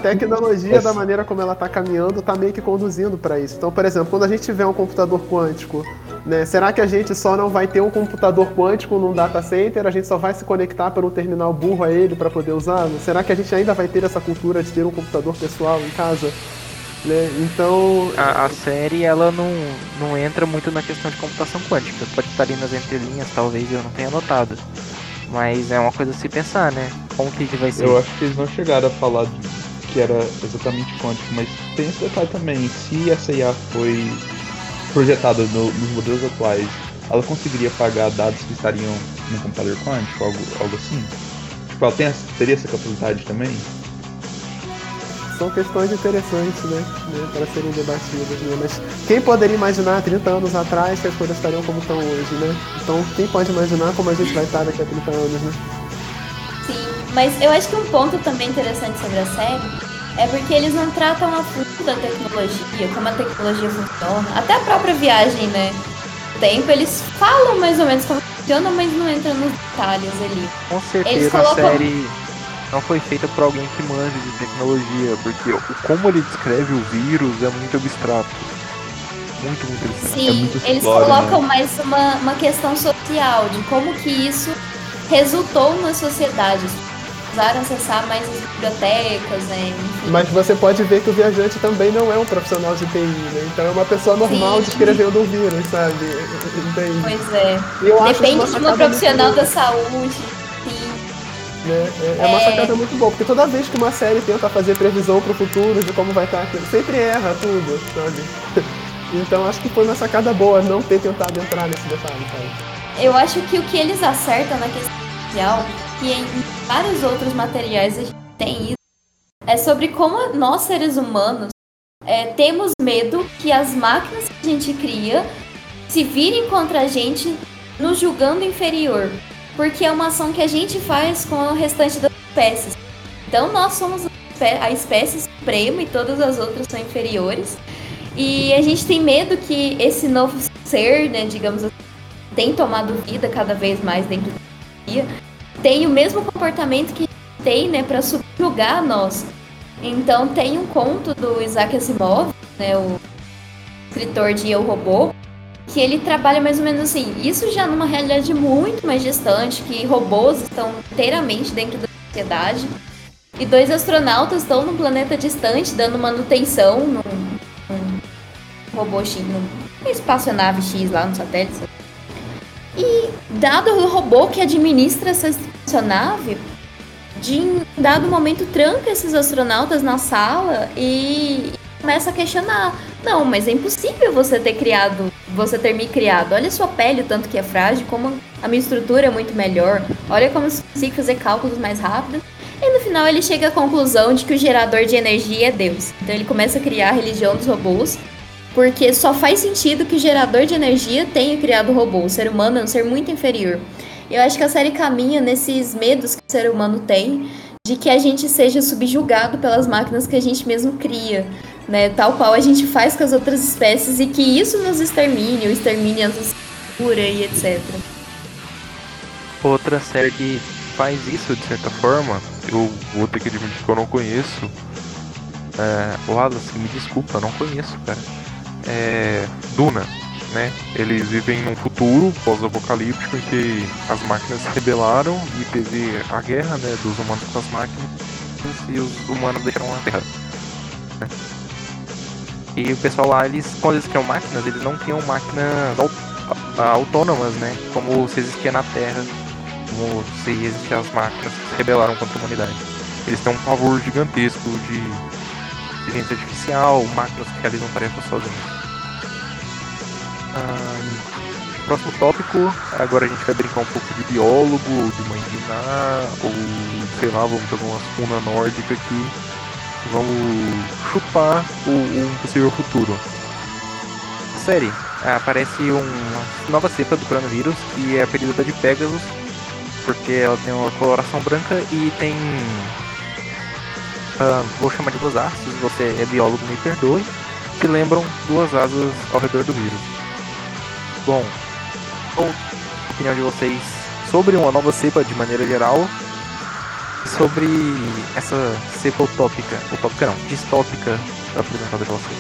tecnologia, da maneira como ela está caminhando, está meio que conduzindo para isso. Então, por exemplo, quando a gente tiver um computador quântico, né, será que a gente só não vai ter um computador quântico num data center? A gente só vai se conectar para um terminal burro a ele para poder usá-lo? Será que a gente ainda vai ter essa cultura de ter um computador pessoal em casa? Né? Então. A, a, série ela não, não entra muito na questão de computação quântica. Pode estar ali nas entrelinhas, talvez eu não tenha notado. Mas é uma coisa a se pensar, né? Como que vai ser? Eu acho que eles não chegaram a falar que era exatamente quântico, mas tem esse detalhe também, se essa IA foi projetada no, nos modelos atuais, ela conseguiria pagar dados que estariam no computador quântico, algo, algo assim? Tipo, ela tem, teria essa capacidade também? São questões interessantes, né, né para serem debatidas, né? Mas quem poderia imaginar 30 anos atrás que as coisas estariam como estão hoje, né? Então, quem pode imaginar como a gente vai estar daqui a 30 anos, né? Mas eu acho que um ponto também interessante sobre a série é porque eles não tratam a fundo da tecnologia, como a tecnologia funciona. Até a própria viagem, né? O tempo, eles falam mais ou menos como funciona, mas não entram nos detalhes ali. Com certeza colocam... a série não foi feita por alguém que manja de tecnologia, porque como ele descreve o vírus é muito abstrato. Muito, muito abstrato. Sim, é muito eles colocam né? mais uma, uma questão social, de como que isso resultou na sociedade precisaram acessar mais as bibliotecas, né? Enfim. Mas você pode ver que o viajante também não é um profissional de TI, né? Então é uma pessoa normal Sim. descrevendo um vírus, sabe? Entende? Pois é. Depende de uma profissional da saúde. Sim. Né? É, é, uma é. sacada muito boa, porque toda vez que uma série tenta fazer previsão para o futuro de como vai estar aquilo, sempre erra tudo, sabe? <laughs> Então acho que foi uma sacada boa não ter tentado entrar nesse detalhe, sabe? Eu acho que o que eles acertam na questão social que em vários outros materiais a gente tem isso, é sobre como nós, seres humanos, é, temos medo que as máquinas que a gente cria se virem contra a gente, nos julgando inferior. Porque é uma ação que a gente faz com o restante das espécies. Então nós somos a espécie suprema e todas as outras são inferiores. E a gente tem medo que esse novo ser, né, digamos assim, tem tomado vida cada vez mais dentro da dia tem o mesmo comportamento que tem, né, para subjugar nós. Então tem um conto do Isaac Asimov, né, o escritor de Eu Robô, que ele trabalha mais ou menos assim. Isso já numa realidade muito mais distante, que robôs estão inteiramente dentro da sociedade e dois astronautas estão num planeta distante dando manutenção num, num robô X, numa espaçonave X lá no satélite. E dado o robô que administra essa nave, de em dado momento tranca esses astronautas na sala e começa a questionar. Não, mas é impossível você ter criado, você ter me criado. Olha sua pele, tanto que é frágil, como a minha estrutura é muito melhor. Olha como eu consigo fazer cálculos mais rápidos. E no final ele chega à conclusão de que o gerador de energia é Deus. Então ele começa a criar a religião dos robôs porque só faz sentido que o gerador de energia tenha criado o robô. O ser humano é um ser muito inferior. Eu acho que a série caminha nesses medos que o ser humano tem de que a gente seja subjugado pelas máquinas que a gente mesmo cria, né? Tal qual a gente faz com as outras espécies e que isso nos extermine, ou extermine a nossa cultura e etc. Outra série que faz isso de certa forma, eu vou ter que admitir que eu não conheço. É, Wallace, me desculpa, não conheço, cara é, Duna, né? Eles vivem num futuro pós-apocalíptico que as máquinas se rebelaram e teve a guerra né, dos humanos com as máquinas e os humanos deixaram a Terra. Né? E o pessoal lá, eles, quando eles criam máquinas, eles não criam máquinas autônomas, né? Como se existia na Terra, como se existiam as máquinas que se rebelaram contra a humanidade. Eles têm um pavor gigantesco de inteligência artificial, máquinas que realizam tarefas sozinhas. Próximo tópico, agora a gente vai brincar um pouco de biólogo, de mãe de Ná, ou sei lá, vamos fazer uma runa nórdica aqui. Vamos chupar o, um possível futuro. Série, aparece uma nova cepa do coronavírus que é apelidada de Pegasus, porque ela tem uma coloração branca e tem. Uh, vou chamar de duas asas, se você é biólogo me perdoe, que lembram duas asas ao redor do vírus. Bom, a opinião de vocês sobre uma nova cepa de maneira geral? Sobre essa cepa utópica, utópica não, distópica apresentada por vocês?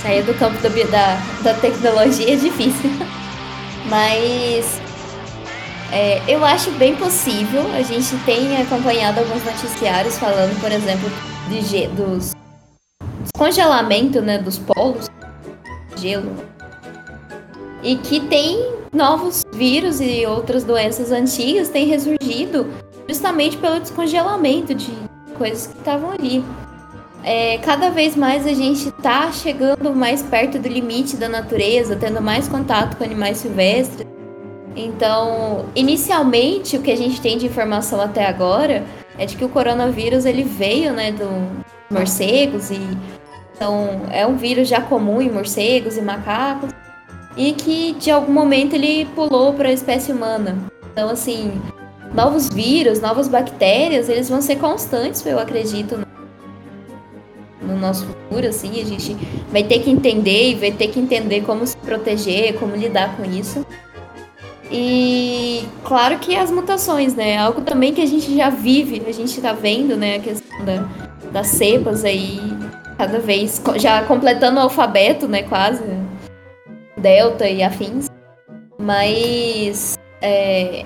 Sair do campo da, da, da tecnologia é difícil. <laughs> Mas é, eu acho bem possível. A gente tem acompanhado alguns noticiários falando, por exemplo, de, dos descongelamento né, dos polos gelo. E que tem novos vírus e outras doenças antigas têm ressurgido justamente pelo descongelamento de coisas que estavam ali. É, cada vez mais a gente está chegando mais perto do limite da natureza, tendo mais contato com animais silvestres. Então, inicialmente, o que a gente tem de informação até agora é de que o coronavírus ele veio né, dos morcegos e então, é um vírus já comum em morcegos e macacos e que de algum momento ele pulou para a espécie humana. Então, assim, novos vírus, novas bactérias, eles vão ser constantes, eu acredito, no nosso futuro, assim, a gente vai ter que entender e vai ter que entender como se proteger, como lidar com isso. E claro que as mutações, né? Algo também que a gente já vive, a gente tá vendo, né? A questão da, das cepas aí, cada vez, já completando o alfabeto, né? Quase. Delta e afins. Mas é,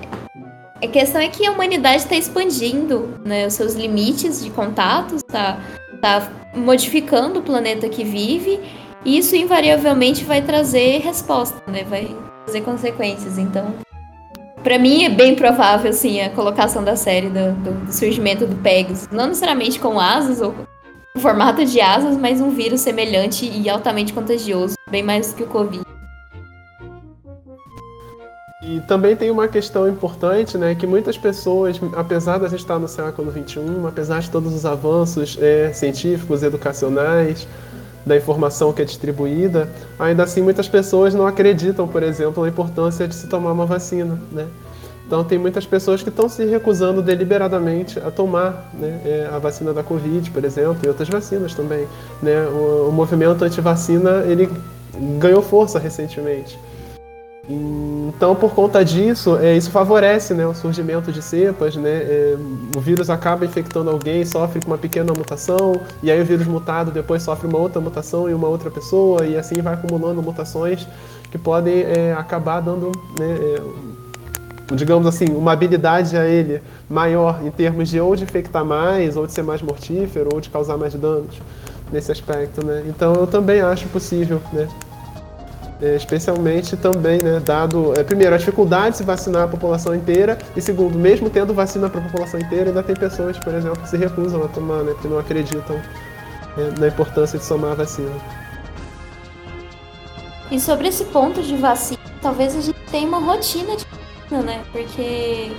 a questão é que a humanidade está expandindo né, os seus limites de contatos, tá, tá modificando o planeta que vive, e isso invariavelmente vai trazer resposta, né? Vai trazer consequências. Então, para mim é bem provável, assim, a colocação da série do, do, do surgimento do Pegasus. Não necessariamente com asas ou formato de asas, mas um vírus semelhante e altamente contagioso, bem mais do que o Covid. E também tem uma questão importante, né, que muitas pessoas, apesar da gente estar no século XXI, apesar de todos os avanços é, científicos, educacionais, da informação que é distribuída, ainda assim muitas pessoas não acreditam, por exemplo, na importância de se tomar uma vacina, né? Então tem muitas pessoas que estão se recusando deliberadamente a tomar né, é, a vacina da Covid, por exemplo, e outras vacinas também. Né? O, o movimento anti-vacina ele ganhou força recentemente. Então, por conta disso, é, isso favorece né, o surgimento de cepas. Né, é, o vírus acaba infectando alguém, sofre com uma pequena mutação, e aí o vírus mutado depois sofre uma outra mutação em uma outra pessoa, e assim vai acumulando mutações que podem é, acabar dando, né, é, digamos assim, uma habilidade a ele maior em termos de ou de infectar mais, ou de ser mais mortífero, ou de causar mais danos nesse aspecto. Né? Então, eu também acho possível né, é, especialmente também, né, dado, é, primeiro, a dificuldade de se vacinar a população inteira, e segundo, mesmo tendo vacina para a população inteira, ainda tem pessoas, por exemplo, que se recusam a tomar, né, porque não acreditam é, na importância de tomar a vacina. E sobre esse ponto de vacina, talvez a gente tenha uma rotina de né, porque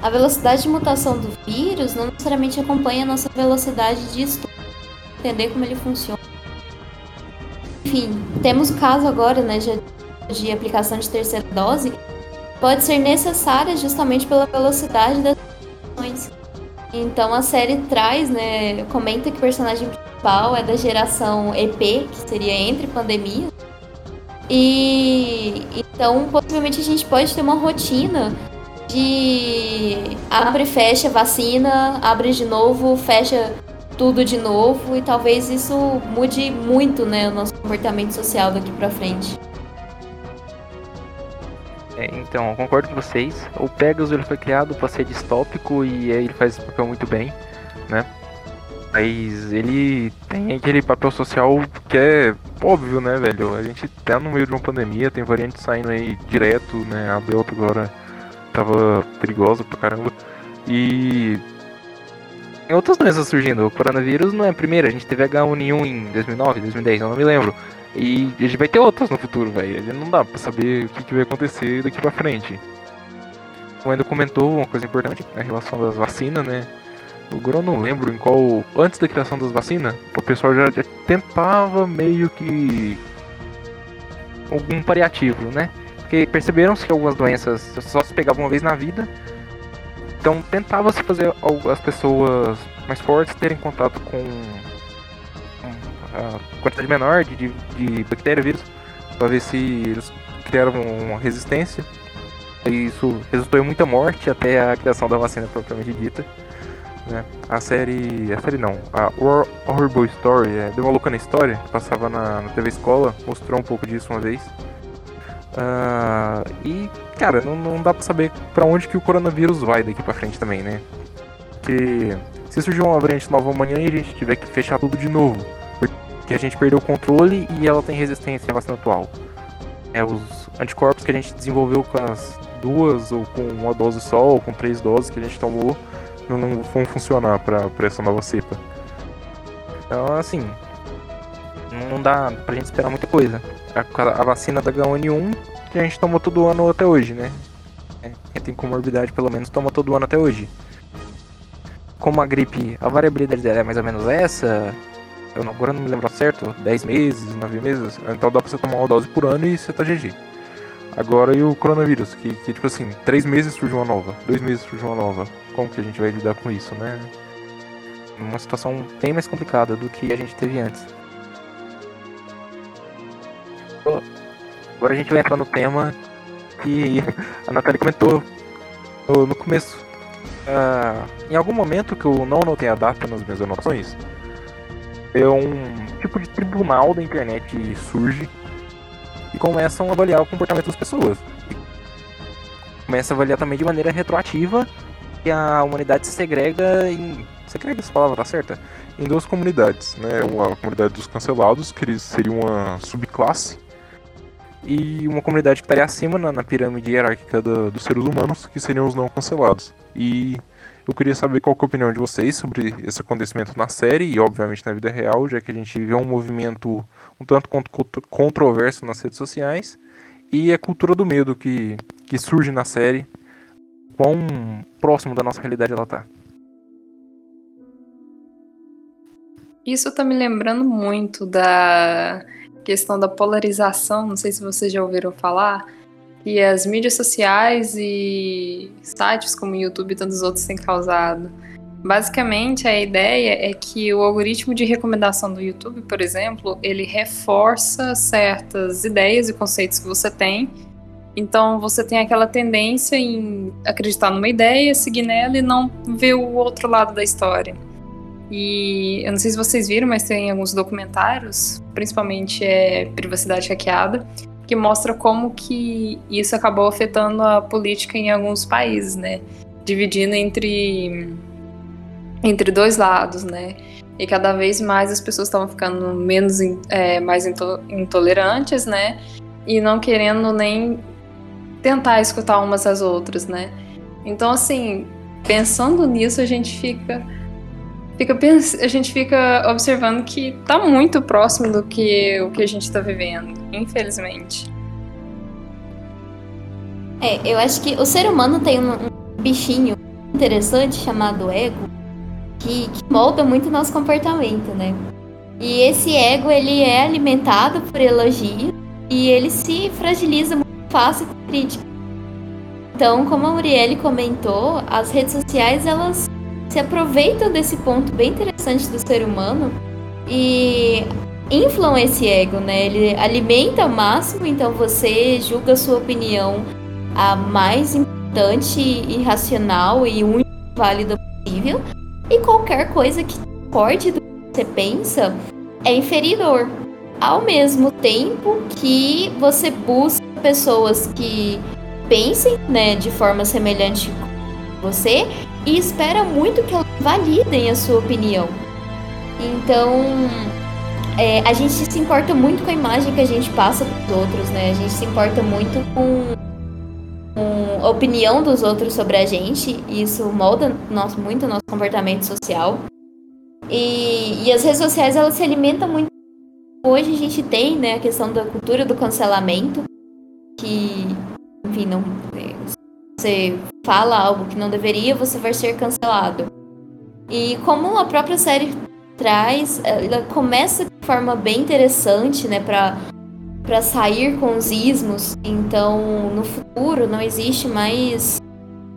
a velocidade de mutação do vírus não necessariamente acompanha a nossa velocidade de estudo, entender como ele funciona enfim, temos caso agora, né, de, de aplicação de terceira dose, pode ser necessária justamente pela velocidade das ações. Então a série traz, né, comenta que o personagem principal é da geração EP, que seria entre pandemia. E então possivelmente a gente pode ter uma rotina de abre, fecha, vacina, abre de novo, fecha tudo de novo e talvez isso mude muito, né, o nosso comportamento social daqui para frente. É, então, eu concordo com vocês. O Pegasus ele foi criado para ser distópico e ele faz esse papel muito bem, né? Mas ele tem aquele papel social que é óbvio, né, velho? A gente tá no meio de uma pandemia, tem variante saindo aí direto, né? A Delta agora tava perigosa pra caramba. E tem outras doenças surgindo. O coronavírus não é a primeira. A gente teve H1N1 em 2009, 2010, eu não me lembro. E a gente vai ter outras no futuro, velho. Não dá pra saber o que, que vai acontecer daqui pra frente. O Endo comentou uma coisa importante na relação das vacinas, né? Agora eu não lembro em qual. Antes da criação das vacinas, o pessoal já, já tentava meio que. algum paliativo, né? Porque perceberam-se que algumas doenças só se pegavam uma vez na vida então tentava-se fazer as pessoas mais fortes terem contato com a quantidade menor de, de, de vírus, para ver se eles criaram uma resistência. E isso resultou em muita morte até a criação da vacina propriamente dita. Né? A série. A série não. A Horrible Story, é, Deu uma louca na história, passava na, na TV Escola, mostrou um pouco disso uma vez. Uh, e, cara, não, não dá pra saber para onde que o coronavírus vai daqui pra frente também, né? Porque se surgir uma variante nova amanhã e a gente tiver que fechar tudo de novo, porque a gente perdeu o controle e ela tem resistência à vacina atual. É, os anticorpos que a gente desenvolveu com as duas, ou com uma dose só, ou com três doses que a gente tomou, não, não vão funcionar para essa nova cepa. Então, assim, não dá pra gente esperar muita coisa a, a vacina da H1N1 que a gente tomou todo ano até hoje, né? É, quem tem comorbidade pelo menos toma todo ano até hoje. Como a gripe, a variabilidade dela é mais ou menos essa, eu não, agora não me lembro certo, 10 meses, 9 meses, então dá pra você tomar uma dose por ano e você tá GG. Agora e o coronavírus, que, que tipo assim, três meses surge uma nova, dois meses surge uma nova. Como que a gente vai lidar com isso, né? Uma situação bem mais complicada do que a gente teve antes. Agora a gente vai entrar no tema que a Natália comentou no, no começo. Uh, em algum momento que eu não anotei a data nas minhas anotações, é um tipo de tribunal da internet surge e começam a avaliar o comportamento das pessoas. Começa a avaliar também de maneira retroativa e a humanidade se segrega em. Segrega essa palavra tá certa? Em duas comunidades, né? Uma comunidade dos cancelados, que eles seriam uma subclasse, e uma comunidade que estaria acima na, na pirâmide hierárquica do, dos seres humanos, que seriam os não cancelados. E eu queria saber qual é a opinião de vocês sobre esse acontecimento na série e, obviamente, na vida real, já que a gente vê um movimento um tanto controverso nas redes sociais e a cultura do medo que, que surge na série. Quão próximo da nossa realidade ela tá? Isso tá me lembrando muito da questão da polarização, não sei se vocês já ouviram falar, e as mídias sociais e sites como o YouTube e tantos outros têm causado. Basicamente, a ideia é que o algoritmo de recomendação do YouTube, por exemplo, ele reforça certas ideias e conceitos que você tem. Então, você tem aquela tendência em acreditar numa ideia, seguir nela e não ver o outro lado da história. E eu não sei se vocês viram, mas tem alguns documentários, principalmente é Privacidade Hackeada, que mostra como que isso acabou afetando a política em alguns países, né? Dividindo entre entre dois lados, né? E cada vez mais as pessoas estavam ficando menos é, mais intolerantes, né? E não querendo nem tentar escutar umas às outras, né? Então, assim, pensando nisso, a gente fica fica a gente fica observando que tá muito próximo do que o que a gente tá vivendo, infelizmente. É, eu acho que o ser humano tem um, um bichinho interessante chamado ego que, que molda muito o nosso comportamento, né? E esse ego ele é alimentado por elogio e ele se fragiliza muito fácil com crítica. Então, como a Murielle comentou, as redes sociais elas se aproveitam desse ponto bem interessante do ser humano e inflam esse ego, né? Ele alimenta ao máximo, então você julga a sua opinião a mais importante e racional e única válida possível, e qualquer coisa que corte do que você pensa é inferior. Ao mesmo tempo que você busca pessoas que pensem né, de forma semelhante com você e espera muito que elas validem a sua opinião. Então, é, a gente se importa muito com a imagem que a gente passa para os outros, né? A gente se importa muito com opinião dos outros sobre a gente, e isso molda nosso, muito o nosso comportamento social. E, e as redes sociais, elas se alimentam muito. Hoje a gente tem né, a questão da cultura do cancelamento, que, enfim, não, é, você fala algo que não deveria, você vai ser cancelado. E como a própria série traz, ela começa de forma bem interessante, né, para para sair com os ismos. Então, no futuro não existe mais,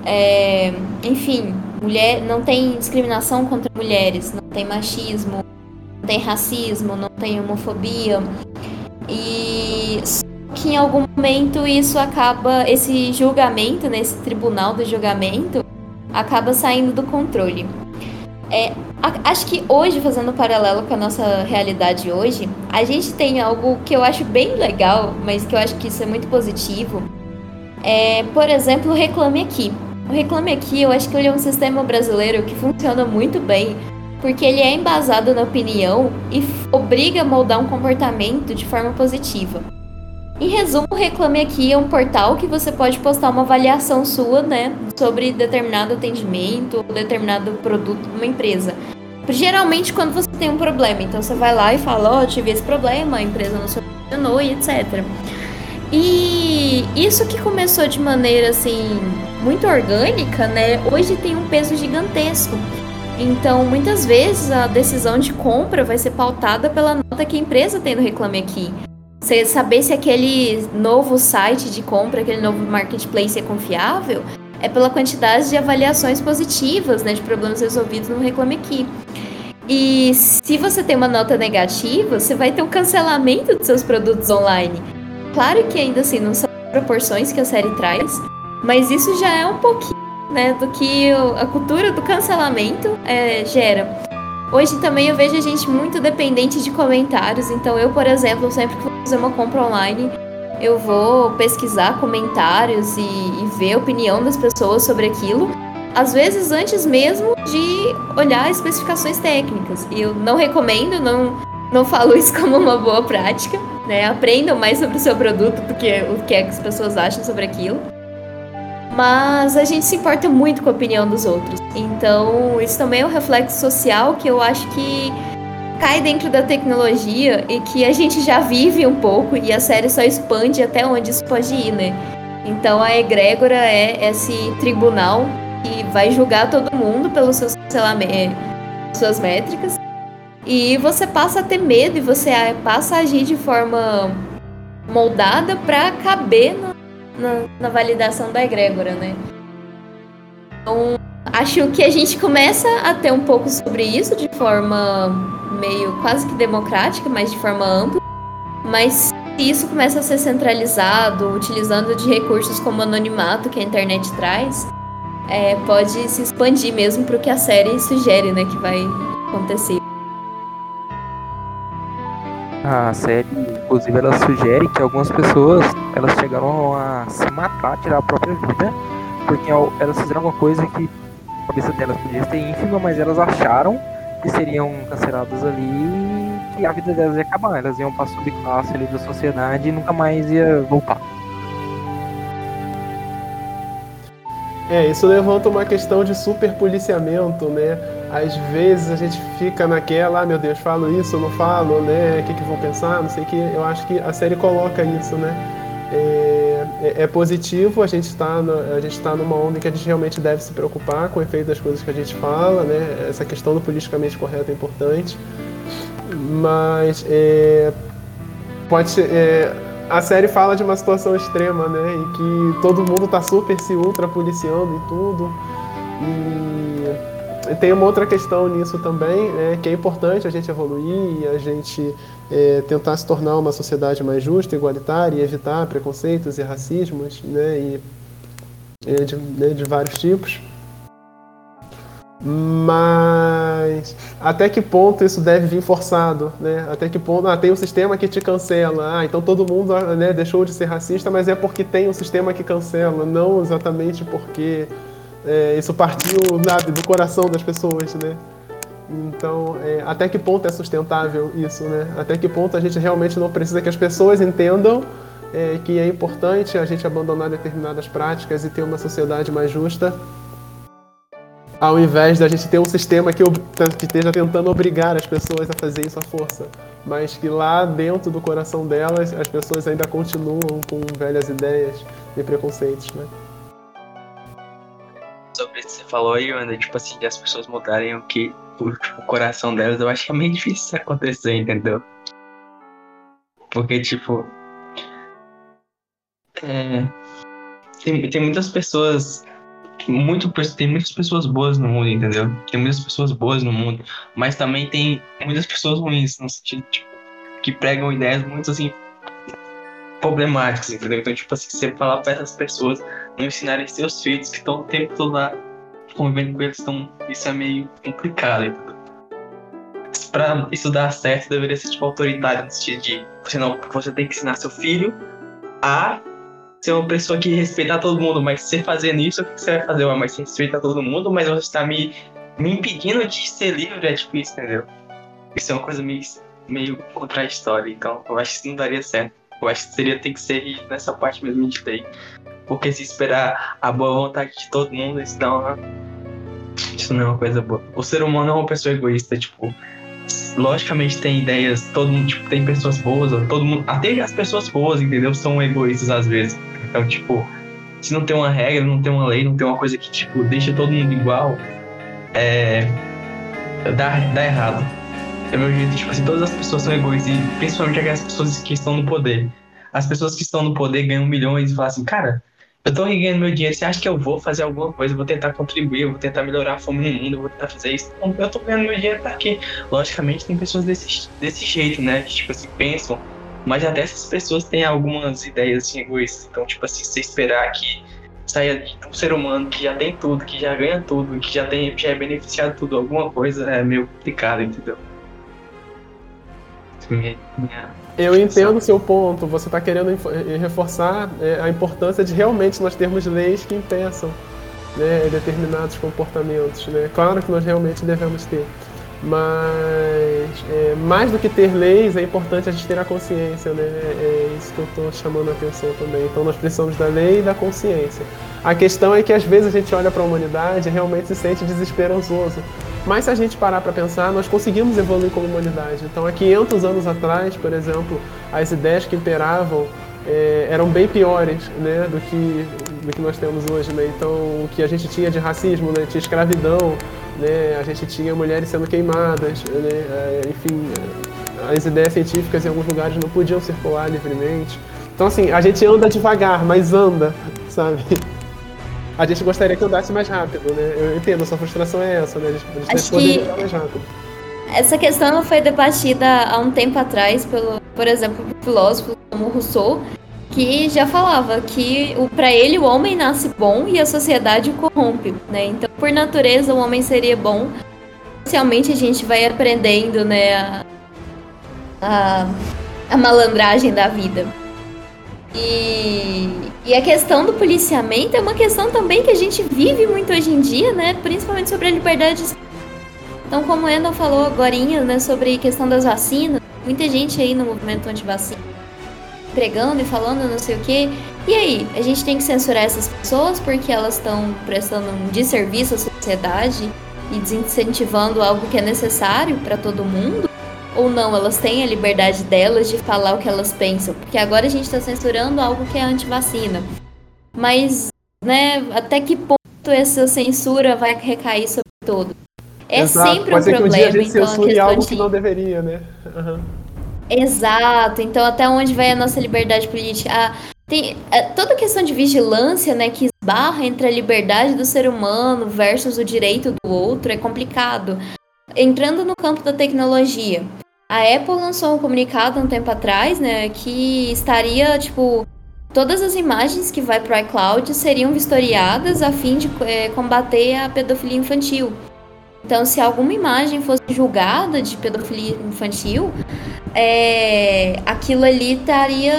é, enfim, mulher, não tem discriminação contra mulheres, não tem machismo, não tem racismo, não tem homofobia. E que em algum momento isso acaba, esse julgamento, nesse né, tribunal do julgamento, acaba saindo do controle. É, acho que hoje, fazendo um paralelo com a nossa realidade hoje, a gente tem algo que eu acho bem legal, mas que eu acho que isso é muito positivo. É, por exemplo, o Reclame Aqui. O Reclame Aqui, eu acho que ele é um sistema brasileiro que funciona muito bem, porque ele é embasado na opinião e obriga a moldar um comportamento de forma positiva. Em resumo, o Reclame Aqui é um portal que você pode postar uma avaliação sua, né, sobre determinado atendimento determinado produto de uma empresa. Geralmente quando você tem um problema, então você vai lá e fala, ó, oh, tive esse problema, a empresa não solucionou e etc. E isso que começou de maneira assim muito orgânica, né, hoje tem um peso gigantesco. Então, muitas vezes a decisão de compra vai ser pautada pela nota que a empresa tem no Reclame Aqui. Você saber se aquele novo site de compra, aquele novo marketplace é confiável, é pela quantidade de avaliações positivas, né, de problemas resolvidos no Reclame Aqui. E se você tem uma nota negativa, você vai ter um cancelamento dos seus produtos online. Claro que ainda assim não são proporções que a série traz, mas isso já é um pouquinho né, do que a cultura do cancelamento é, gera. Hoje também eu vejo a gente muito dependente de comentários, então eu, por exemplo, sempre que vou fazer uma compra online, eu vou pesquisar comentários e, e ver a opinião das pessoas sobre aquilo, às vezes antes mesmo de olhar especificações técnicas. E eu não recomendo, não, não falo isso como uma boa prática, né? Aprendam mais sobre o seu produto do que o que, é que as pessoas acham sobre aquilo. Mas a gente se importa muito com a opinião dos outros. Então, isso também é um reflexo social que eu acho que cai dentro da tecnologia e que a gente já vive um pouco e a série só expande até onde isso pode ir, né? Então a egrégora é esse tribunal que vai julgar todo mundo pelos seus suas métricas e você passa a ter medo e você passa a agir de forma moldada para caber na, na, na, validação da egrégora, né? Então, acho que a gente começa a ter um pouco sobre isso de forma meio quase que democrática, mas de forma ampla. Mas se isso começa a ser centralizado, utilizando de recursos como anonimato que a internet traz, é, pode se expandir mesmo para o que a série sugere, né, que vai acontecer. A série, inclusive, ela sugere que algumas pessoas elas chegaram a se matar, tirar a própria vida, porque elas fizeram uma coisa que a cabeça delas podia ser ínfima, mas elas acharam que seriam canceladas ali que a vida delas ia acabar. Elas iam para subclasse ali da sociedade e nunca mais ia voltar. É, isso levanta uma questão de superpoliciamento, né? Às vezes a gente fica naquela, ah, meu Deus, falo isso, não falo, né? O que, que vão pensar, não sei o que. Eu acho que a série coloca isso, né? É, é, é positivo, a gente está está numa onda em que a gente realmente deve se preocupar com o efeito das coisas que a gente fala, né? Essa questão do politicamente correto é importante, mas é, pode ser, é, a série fala de uma situação extrema, né? Que todo mundo está super se ultra policiando e tudo e tem uma outra questão nisso também, né, que é importante a gente evoluir e a gente é, tentar se tornar uma sociedade mais justa, igualitária e evitar preconceitos e racismos né, e, de, né, de vários tipos. Mas até que ponto isso deve vir forçado, né? Até que ponto ah, tem um sistema que te cancela, ah, então todo mundo né, deixou de ser racista, mas é porque tem um sistema que cancela, não exatamente porque é, isso partiu do coração das pessoas, né? Então, é, até que ponto é sustentável isso, né? Até que ponto a gente realmente não precisa que as pessoas entendam é, que é importante a gente abandonar determinadas práticas e ter uma sociedade mais justa, ao invés da gente ter um sistema que, que esteja tentando obrigar as pessoas a fazer isso à força, mas que lá dentro do coração delas as pessoas ainda continuam com velhas ideias e preconceitos, né? Sobre isso que você falou aí, Ana, tipo assim, de as pessoas mudarem o que o, tipo, o coração delas, eu acho que é meio <laughs> difícil isso acontecer, entendeu? Porque, tipo. É, tem, tem muitas pessoas. Muito, tem muitas pessoas boas no mundo, entendeu? Tem muitas pessoas boas no mundo, mas também tem muitas pessoas ruins, no sentido, tipo, que pregam ideias muito assim problemáticas, entendeu? Então, tipo assim, você falar para essas pessoas não ensinarem seus filhos que estão o tempo todo lá convivendo com eles, então isso é meio complicado, entendeu? Pra isso dar certo, deveria ser tipo autoritário no sentido de você não, você tem que ensinar seu filho a ser uma pessoa que respeita todo mundo, mas você fazendo isso, o que você vai fazer? Mas você respeita todo mundo, mas você está me, me impedindo de ser livre, é tipo isso, entendeu? Isso é uma coisa meio, meio contraditória, então eu acho que isso não daria certo. Eu acho que seria ter que ser nessa parte mesmo de lei. Porque se esperar a boa vontade de todo mundo, isso não, isso não é uma coisa boa. O ser humano é uma pessoa egoísta, tipo, logicamente tem ideias, todo mundo, tipo, tem pessoas boas, todo mundo, até as pessoas boas, entendeu? São egoístas às vezes. Então, tipo, se não tem uma regra, não tem uma lei, não tem uma coisa que, tipo, deixa todo mundo igual, é. dá, dá errado. é meu jeito, tipo assim, todas as pessoas são egoístas, e principalmente aquelas pessoas que estão no poder. As pessoas que estão no poder ganham milhões e falam assim, cara, eu tô ganhando meu dinheiro, você acha que eu vou fazer alguma coisa, eu vou tentar contribuir, eu vou tentar melhorar a fome no mundo, eu vou tentar fazer isso. Então, eu tô ganhando meu dinheiro pra quê? Logicamente tem pessoas desse, desse jeito, né? Que, tipo assim, pensam, mas até essas pessoas têm algumas ideias assim, egoístas. Então, tipo assim, você esperar que saia um ser humano que já tem tudo, que já ganha tudo, que já, tem, já é beneficiado tudo, alguma coisa é meio complicado, entendeu? Minha, minha eu entendo o seu ponto. Você está querendo eh, reforçar é, a importância de realmente nós termos leis que impeçam né, determinados comportamentos. Né? Claro que nós realmente devemos ter. Mas é, mais do que ter leis, é importante a gente ter a consciência, né? É, é isso que eu estou chamando a atenção também. Então nós precisamos da lei e da consciência. A questão é que às vezes a gente olha para a humanidade e realmente se sente desesperançoso. Mas se a gente parar para pensar, nós conseguimos evoluir como humanidade. Então há 500 anos atrás, por exemplo, as ideias que imperavam é, eram bem piores né, do, que, do que nós temos hoje. Né? Então, o que a gente tinha de racismo, né, tinha escravidão, né, a gente tinha mulheres sendo queimadas, né, é, enfim, as ideias científicas em alguns lugares não podiam circular livremente. Então, assim, a gente anda devagar, mas anda, <laughs> sabe? A gente gostaria que andasse mais rápido, né? Eu entendo, a sua frustração é essa, né? A gente, a gente Acho que mais rápido. Essa questão foi debatida há um tempo atrás, pelo, por exemplo, por filósofos como Rousseau, que já falava que para ele o homem nasce bom e a sociedade o corrompe, né? Então, por natureza, o homem seria bom. Inicialmente a gente vai aprendendo, né, a, a, a malandragem da vida. E, e a questão do policiamento é uma questão também que a gente vive muito hoje em dia, né? Principalmente sobre a liberdade. Então, como o Endon falou agora, né, sobre a questão das vacinas, muita gente aí no movimento anti-vacina pregando e falando não sei o que. E aí, a gente tem que censurar essas pessoas porque elas estão prestando um desserviço à sociedade e desincentivando algo que é necessário para todo mundo? Ou não, elas têm a liberdade delas de falar o que elas pensam? Porque agora a gente está censurando algo que é anti-vacina. Mas, né, até que ponto essa censura vai recair sobre todo? É Exato. sempre um Pode problema. Que um dia a gente então, censure algo de... que não deveria, né? Uhum. Exato. Então, até onde vai a nossa liberdade política? Ah, tem é, toda questão de vigilância, né, que esbarra entre a liberdade do ser humano versus o direito do outro é complicado. Entrando no campo da tecnologia, a Apple lançou um comunicado um tempo atrás, né, que estaria tipo todas as imagens que vai para o iCloud seriam vistoriadas a fim de é, combater a pedofilia infantil. Então, se alguma imagem fosse julgada de pedofilia infantil, é, aquilo ali estaria,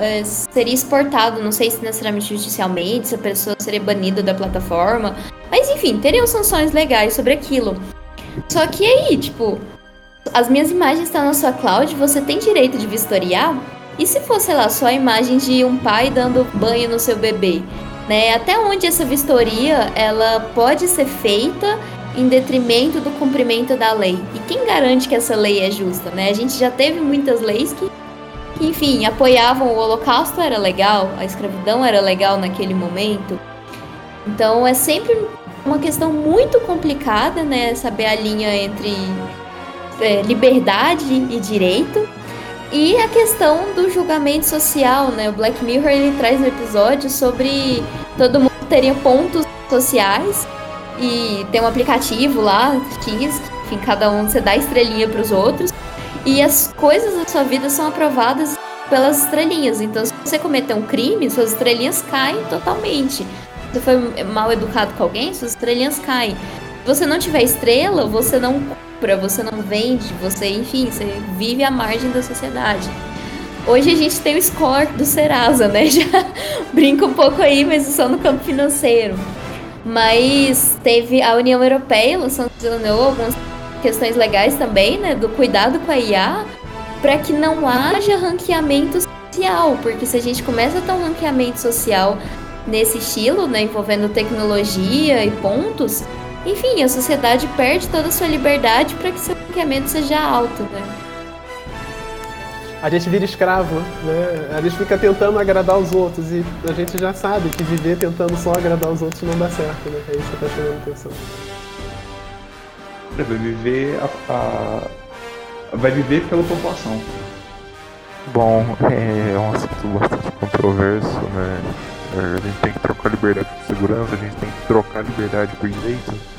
é, seria exportado, não sei se necessariamente judicialmente, se a pessoa seria banida da plataforma, mas enfim, teriam sanções legais sobre aquilo. Só que aí, tipo, as minhas imagens estão na sua cloud, você tem direito de vistoriar? E se fosse, sei lá, só a imagem de um pai dando banho no seu bebê? Né? Até onde essa vistoria ela pode ser feita em detrimento do cumprimento da lei. E quem garante que essa lei é justa, né? A gente já teve muitas leis que, que enfim, apoiavam o holocausto era legal, a escravidão era legal naquele momento. Então é sempre uma questão muito complicada, né? Saber a linha entre é, liberdade e direito. E a questão do julgamento social, né? O Black Mirror ele traz um episódio sobre todo mundo teria pontos sociais e tem um aplicativo lá, que enfim, cada um você dá estrelinha para os outros. E as coisas da sua vida são aprovadas pelas estrelinhas. Então, se você cometer um crime, suas estrelinhas caem totalmente. Se você foi mal educado com alguém, suas estrelinhas caem. Se você não tiver estrela, você não compra, você não vende, você, enfim, você vive à margem da sociedade. Hoje a gente tem o score do Serasa, né? <laughs> Já brinca um pouco aí, mas só no campo financeiro. Mas teve a União Europeia sancionou algumas questões legais também, né, do cuidado com a IA, para que não haja ranqueamento social, porque se a gente começa a ter um ranqueamento social nesse estilo, né, envolvendo tecnologia e pontos, enfim, a sociedade perde toda a sua liberdade para que seu ranqueamento seja alto, né? a gente vira escravo, né? A gente fica tentando agradar os outros e a gente já sabe que viver tentando só agradar os outros não dá certo, né? É isso que tá chamando atenção. Viver a, a, vai viver pela população. Bom, é um assunto bastante controverso, né? A gente tem que trocar liberdade por segurança, a gente tem que trocar liberdade por direito.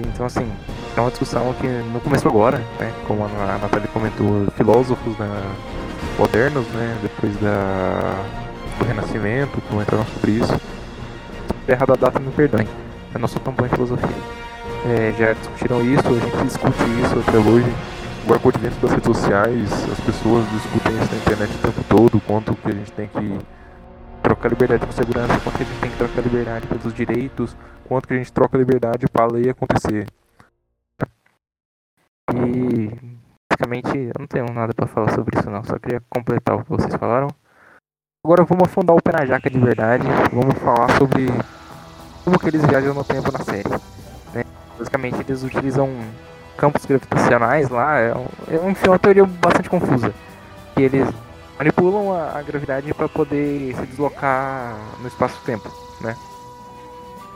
Então, assim, é uma discussão que não começou agora, né? Como a Nathalie comentou, filósofos né, modernos, né? Depois da, do Renascimento, comentaram sobre isso. Errada a data, me perdoem. Eu não sou em filosofia. É, já discutiram isso, a gente discute isso até hoje. Com o advento das redes sociais, as pessoas discutem isso na internet o tempo todo, quanto que a gente tem que trocar liberdade por segurança, quanto que a gente tem que trocar liberdade pelos direitos, quanto que a gente troca liberdade para a lei acontecer. E basicamente eu não tenho nada para falar sobre isso não, só queria completar o que vocês falaram. Agora vamos afundar o pé na jaca de verdade, vamos falar sobre como que eles viajam no tempo na série. Né? Basicamente eles utilizam campos gravitacionais lá, é, um, é uma teoria bastante confusa. Que eles manipulam a, a gravidade para poder se deslocar no espaço-tempo, né?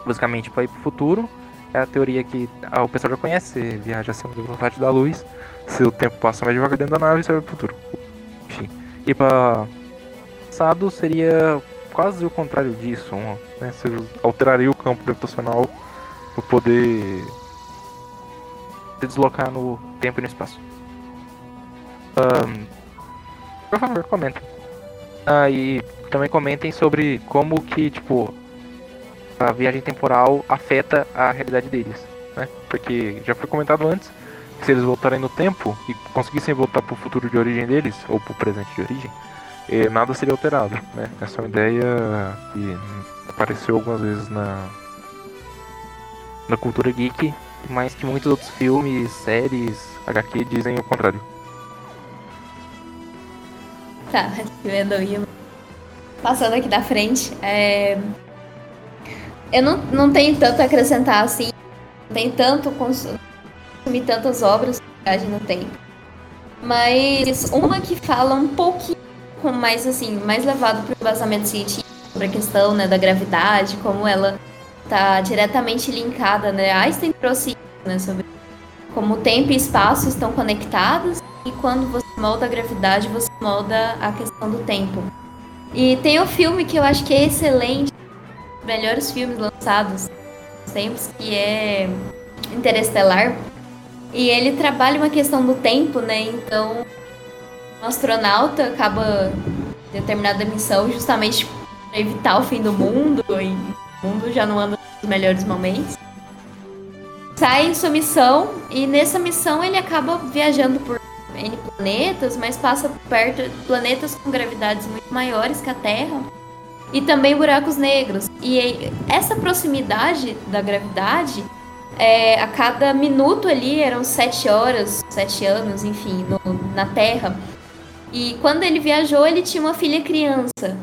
Basicamente para ir para o futuro. É a teoria que ah, o pessoal já conhece, viaja acima da velocidade da luz, se o tempo passa mais devagar dentro da nave, você vai para o futuro. Enfim. E para passado seria quase o contrário disso, né? Você alteraria o campo gravitacional para poder se deslocar no tempo e no espaço. Um, por favor, comentem. Ah, também comentem sobre como que, tipo, a viagem temporal afeta a realidade deles, né? Porque já foi comentado antes se eles voltarem no tempo e conseguissem voltar para o futuro de origem deles, ou para o presente de origem, eh, nada seria alterado, né? Essa é uma ideia que apareceu algumas vezes na, na cultura geek, mas que muitos outros filmes, séries, HQ dizem o contrário. Tá, <laughs> vendo aí. Passando aqui da frente, é... eu não, não tenho tanto a acrescentar assim, não tanto consumir tantas obras viagem no tempo. Mas uma que fala um pouquinho mais assim, mais levado para o embasamento científico sobre a questão né, da gravidade, como ela está diretamente linkada, né? Einstein trouxe né, sobre como tempo e espaço estão conectados e quando você molda a gravidade, você molda a questão do tempo. E tem um filme que eu acho que é excelente, melhores filmes lançados tempos, que é Interestelar. E ele trabalha uma questão do tempo, né? Então, um astronauta acaba determinada missão justamente para evitar o fim do mundo e o mundo já não anda nos melhores momentos. Sai em sua missão e nessa missão ele acaba viajando por N planetas, mas passa perto de planetas com gravidades muito maiores que a Terra e também buracos negros. E essa proximidade da gravidade, é, a cada minuto ali eram sete horas, sete anos, enfim, no, na Terra. E quando ele viajou, ele tinha uma filha criança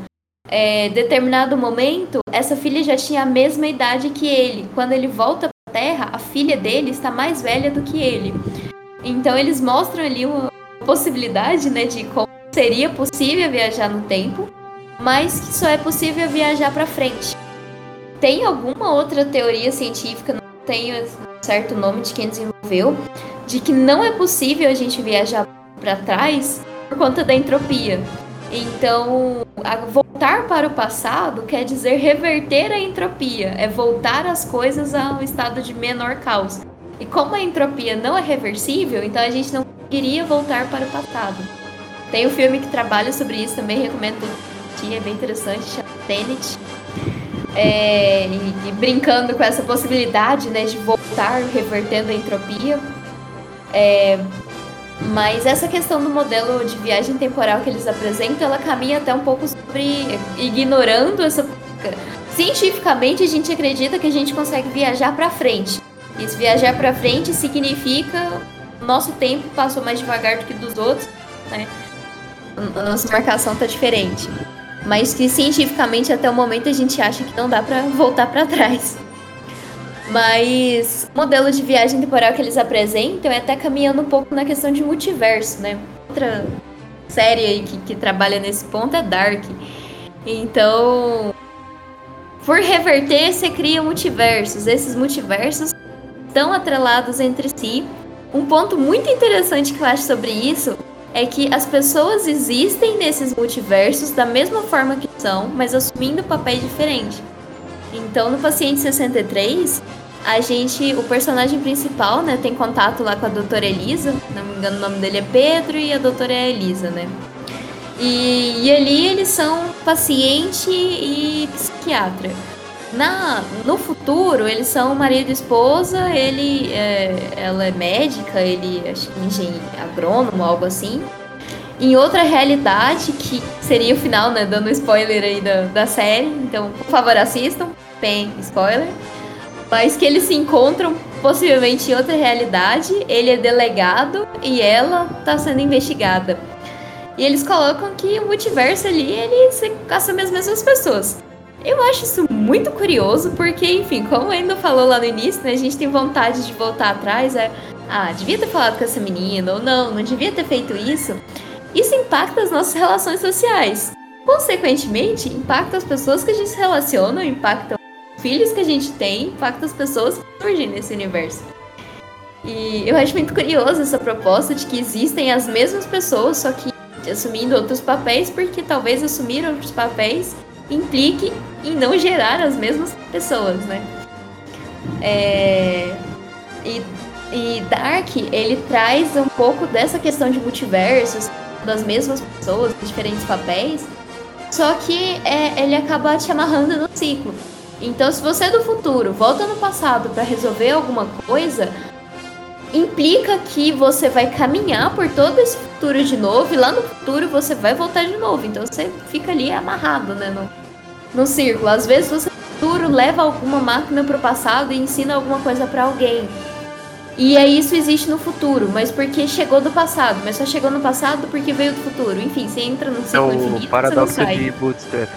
é, determinado momento, essa filha já tinha a mesma idade que ele. Quando ele volta para a Terra, a filha dele está mais velha do que ele. Então eles mostram ali uma possibilidade, né, de como seria possível viajar no tempo, mas que só é possível viajar para frente. Tem alguma outra teoria científica, não tenho certo nome de quem desenvolveu, de que não é possível a gente viajar para trás por conta da entropia. Então, voltar para o passado quer dizer reverter a entropia, é voltar as coisas ao estado de menor caos. E como a entropia não é reversível, então a gente não queria voltar para o passado. Tem um filme que trabalha sobre isso também, recomendo é bem interessante, chama Tenet. É, e, e, brincando com essa possibilidade né, de voltar revertendo a entropia. É, mas essa questão do modelo de viagem temporal que eles apresentam, ela caminha até um pouco sobre ignorando essa cientificamente a gente acredita que a gente consegue viajar para frente. E se viajar para frente significa nosso tempo passou mais devagar do que dos outros, né? Nossa marcação tá diferente. Mas que cientificamente até o momento a gente acha que não dá para voltar para trás. Mas o modelo de viagem temporal que eles apresentam é até caminhando um pouco na questão de multiverso, né? Outra série aí que, que trabalha nesse ponto é Dark. Então, por reverter, você cria multiversos. Esses multiversos estão atrelados entre si. Um ponto muito interessante que eu acho sobre isso é que as pessoas existem nesses multiversos da mesma forma que são, mas assumindo papéis diferentes. Então, no Paciente 63, a gente, o personagem principal, né, tem contato lá com a doutora Elisa, não me engano o nome dele é Pedro e a doutora é Elisa, né? E, e ali eles são paciente e psiquiatra. Na, no futuro, eles são marido e esposa, ele é, ela é médica, ele acho que engenheiro agrônomo, algo assim. Em outra realidade, que seria o final, né? Dando spoiler aí da, da série. Então, por favor, assistam. Tem spoiler. Mas que eles se encontram possivelmente em outra realidade. Ele é delegado e ela está sendo investigada. E eles colocam que o multiverso ali, ele se assume as mesmas pessoas. Eu acho isso muito curioso, porque, enfim, como ainda falou lá no início, né, a gente tem vontade de voltar atrás, é, ah, devia ter falado com essa menina, ou não, não devia ter feito isso. Isso impacta as nossas relações sociais. Consequentemente, impacta as pessoas que a gente se relaciona, impacta os filhos que a gente tem, impacta as pessoas que surgem nesse universo. E eu acho muito curioso essa proposta de que existem as mesmas pessoas, só que assumindo outros papéis, porque talvez assumir outros papéis implique em não gerar as mesmas pessoas, né? É... E, e Dark, ele traz um pouco dessa questão de multiversos, das mesmas pessoas, diferentes papéis, só que é, ele acaba te amarrando no ciclo. Então, se você é do futuro volta no passado para resolver alguma coisa, implica que você vai caminhar por todo esse futuro de novo e lá no futuro você vai voltar de novo. Então você fica ali amarrado, né, no, no círculo. Às vezes você no futuro leva alguma máquina para o passado e ensina alguma coisa para alguém. E aí isso existe no futuro, mas porque chegou do passado, mas só chegou no passado porque veio do futuro. Enfim, você entra no ciclo é o infinito, paradoxo de Bootstrap.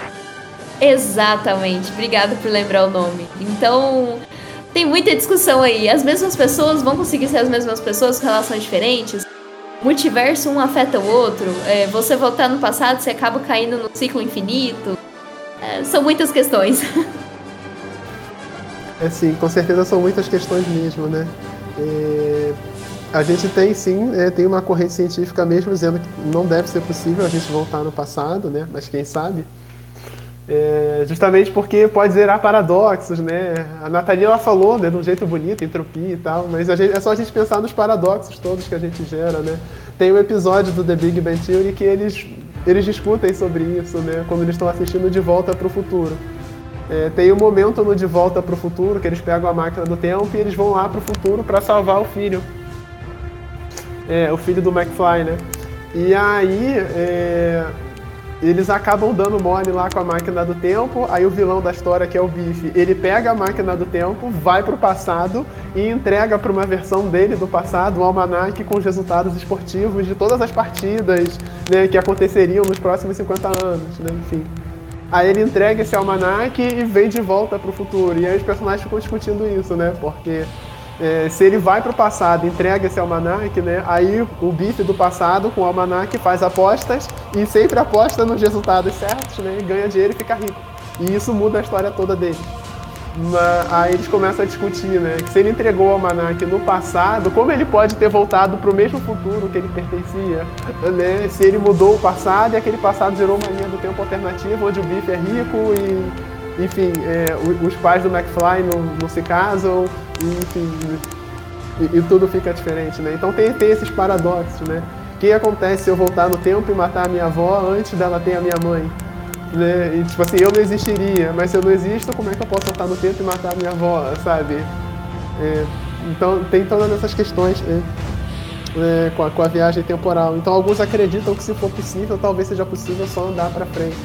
Exatamente. Obrigado por lembrar o nome. Então, tem muita discussão aí. As mesmas pessoas vão conseguir ser as mesmas pessoas com relações diferentes? Multiverso um afeta o outro? É, você voltar no passado, você acaba caindo no ciclo infinito? É, são muitas questões. <laughs> É sim, com certeza são muitas questões mesmo, né? É, a gente tem sim, é, tem uma corrente científica mesmo dizendo que não deve ser possível a gente voltar no passado, né? Mas quem sabe? É, justamente porque pode gerar paradoxos, né? A Nathalie ela falou, né, de um jeito bonito, entropia e tal, mas gente, é só a gente pensar nos paradoxos todos que a gente gera, né? Tem um episódio do The Big Bang Theory que eles, eles discutem sobre isso, né? Quando eles estão assistindo De Volta para o Futuro. É, tem um momento no De Volta para o Futuro que eles pegam a máquina do tempo e eles vão lá para o futuro para salvar o filho. É, o filho do McFly, né? E aí, é, eles acabam dando mole lá com a máquina do tempo. Aí o vilão da história, que é o Biff, ele pega a máquina do tempo, vai pro passado e entrega para uma versão dele do passado um almanac com os resultados esportivos de todas as partidas né, que aconteceriam nos próximos 50 anos, né, enfim. Aí ele entrega esse almanac e vem de volta pro futuro. E aí os personagens ficam discutindo isso, né? Porque é, se ele vai pro passado e entrega esse almanac, né? Aí o bife do passado com o almanac faz apostas e sempre aposta nos resultados certos, né? Ganha dinheiro e fica rico. E isso muda a história toda dele. Mas, aí eles começam a discutir, né? Que se ele entregou o almanac no passado, como ele pode ter voltado para o mesmo futuro que ele pertencia? Né? Se ele mudou o passado e aquele passado gerou uma linha do tempo alternativa onde o Biff é rico e, enfim, é, os pais do McFly não, não se casam, e, e, e, tudo fica diferente, né? Então tem, tem esses paradoxos, né? O que acontece se eu voltar no tempo e matar a minha avó antes dela ter a minha mãe? Né? E, tipo assim, eu não existiria, mas se eu não existo, como é que eu posso voltar no tempo e matar a minha avó, sabe? É, então, tem todas essas questões né? é, com, a, com, a, viagem temporal. Então, alguns acreditam que se for possível, talvez seja possível só andar para frente.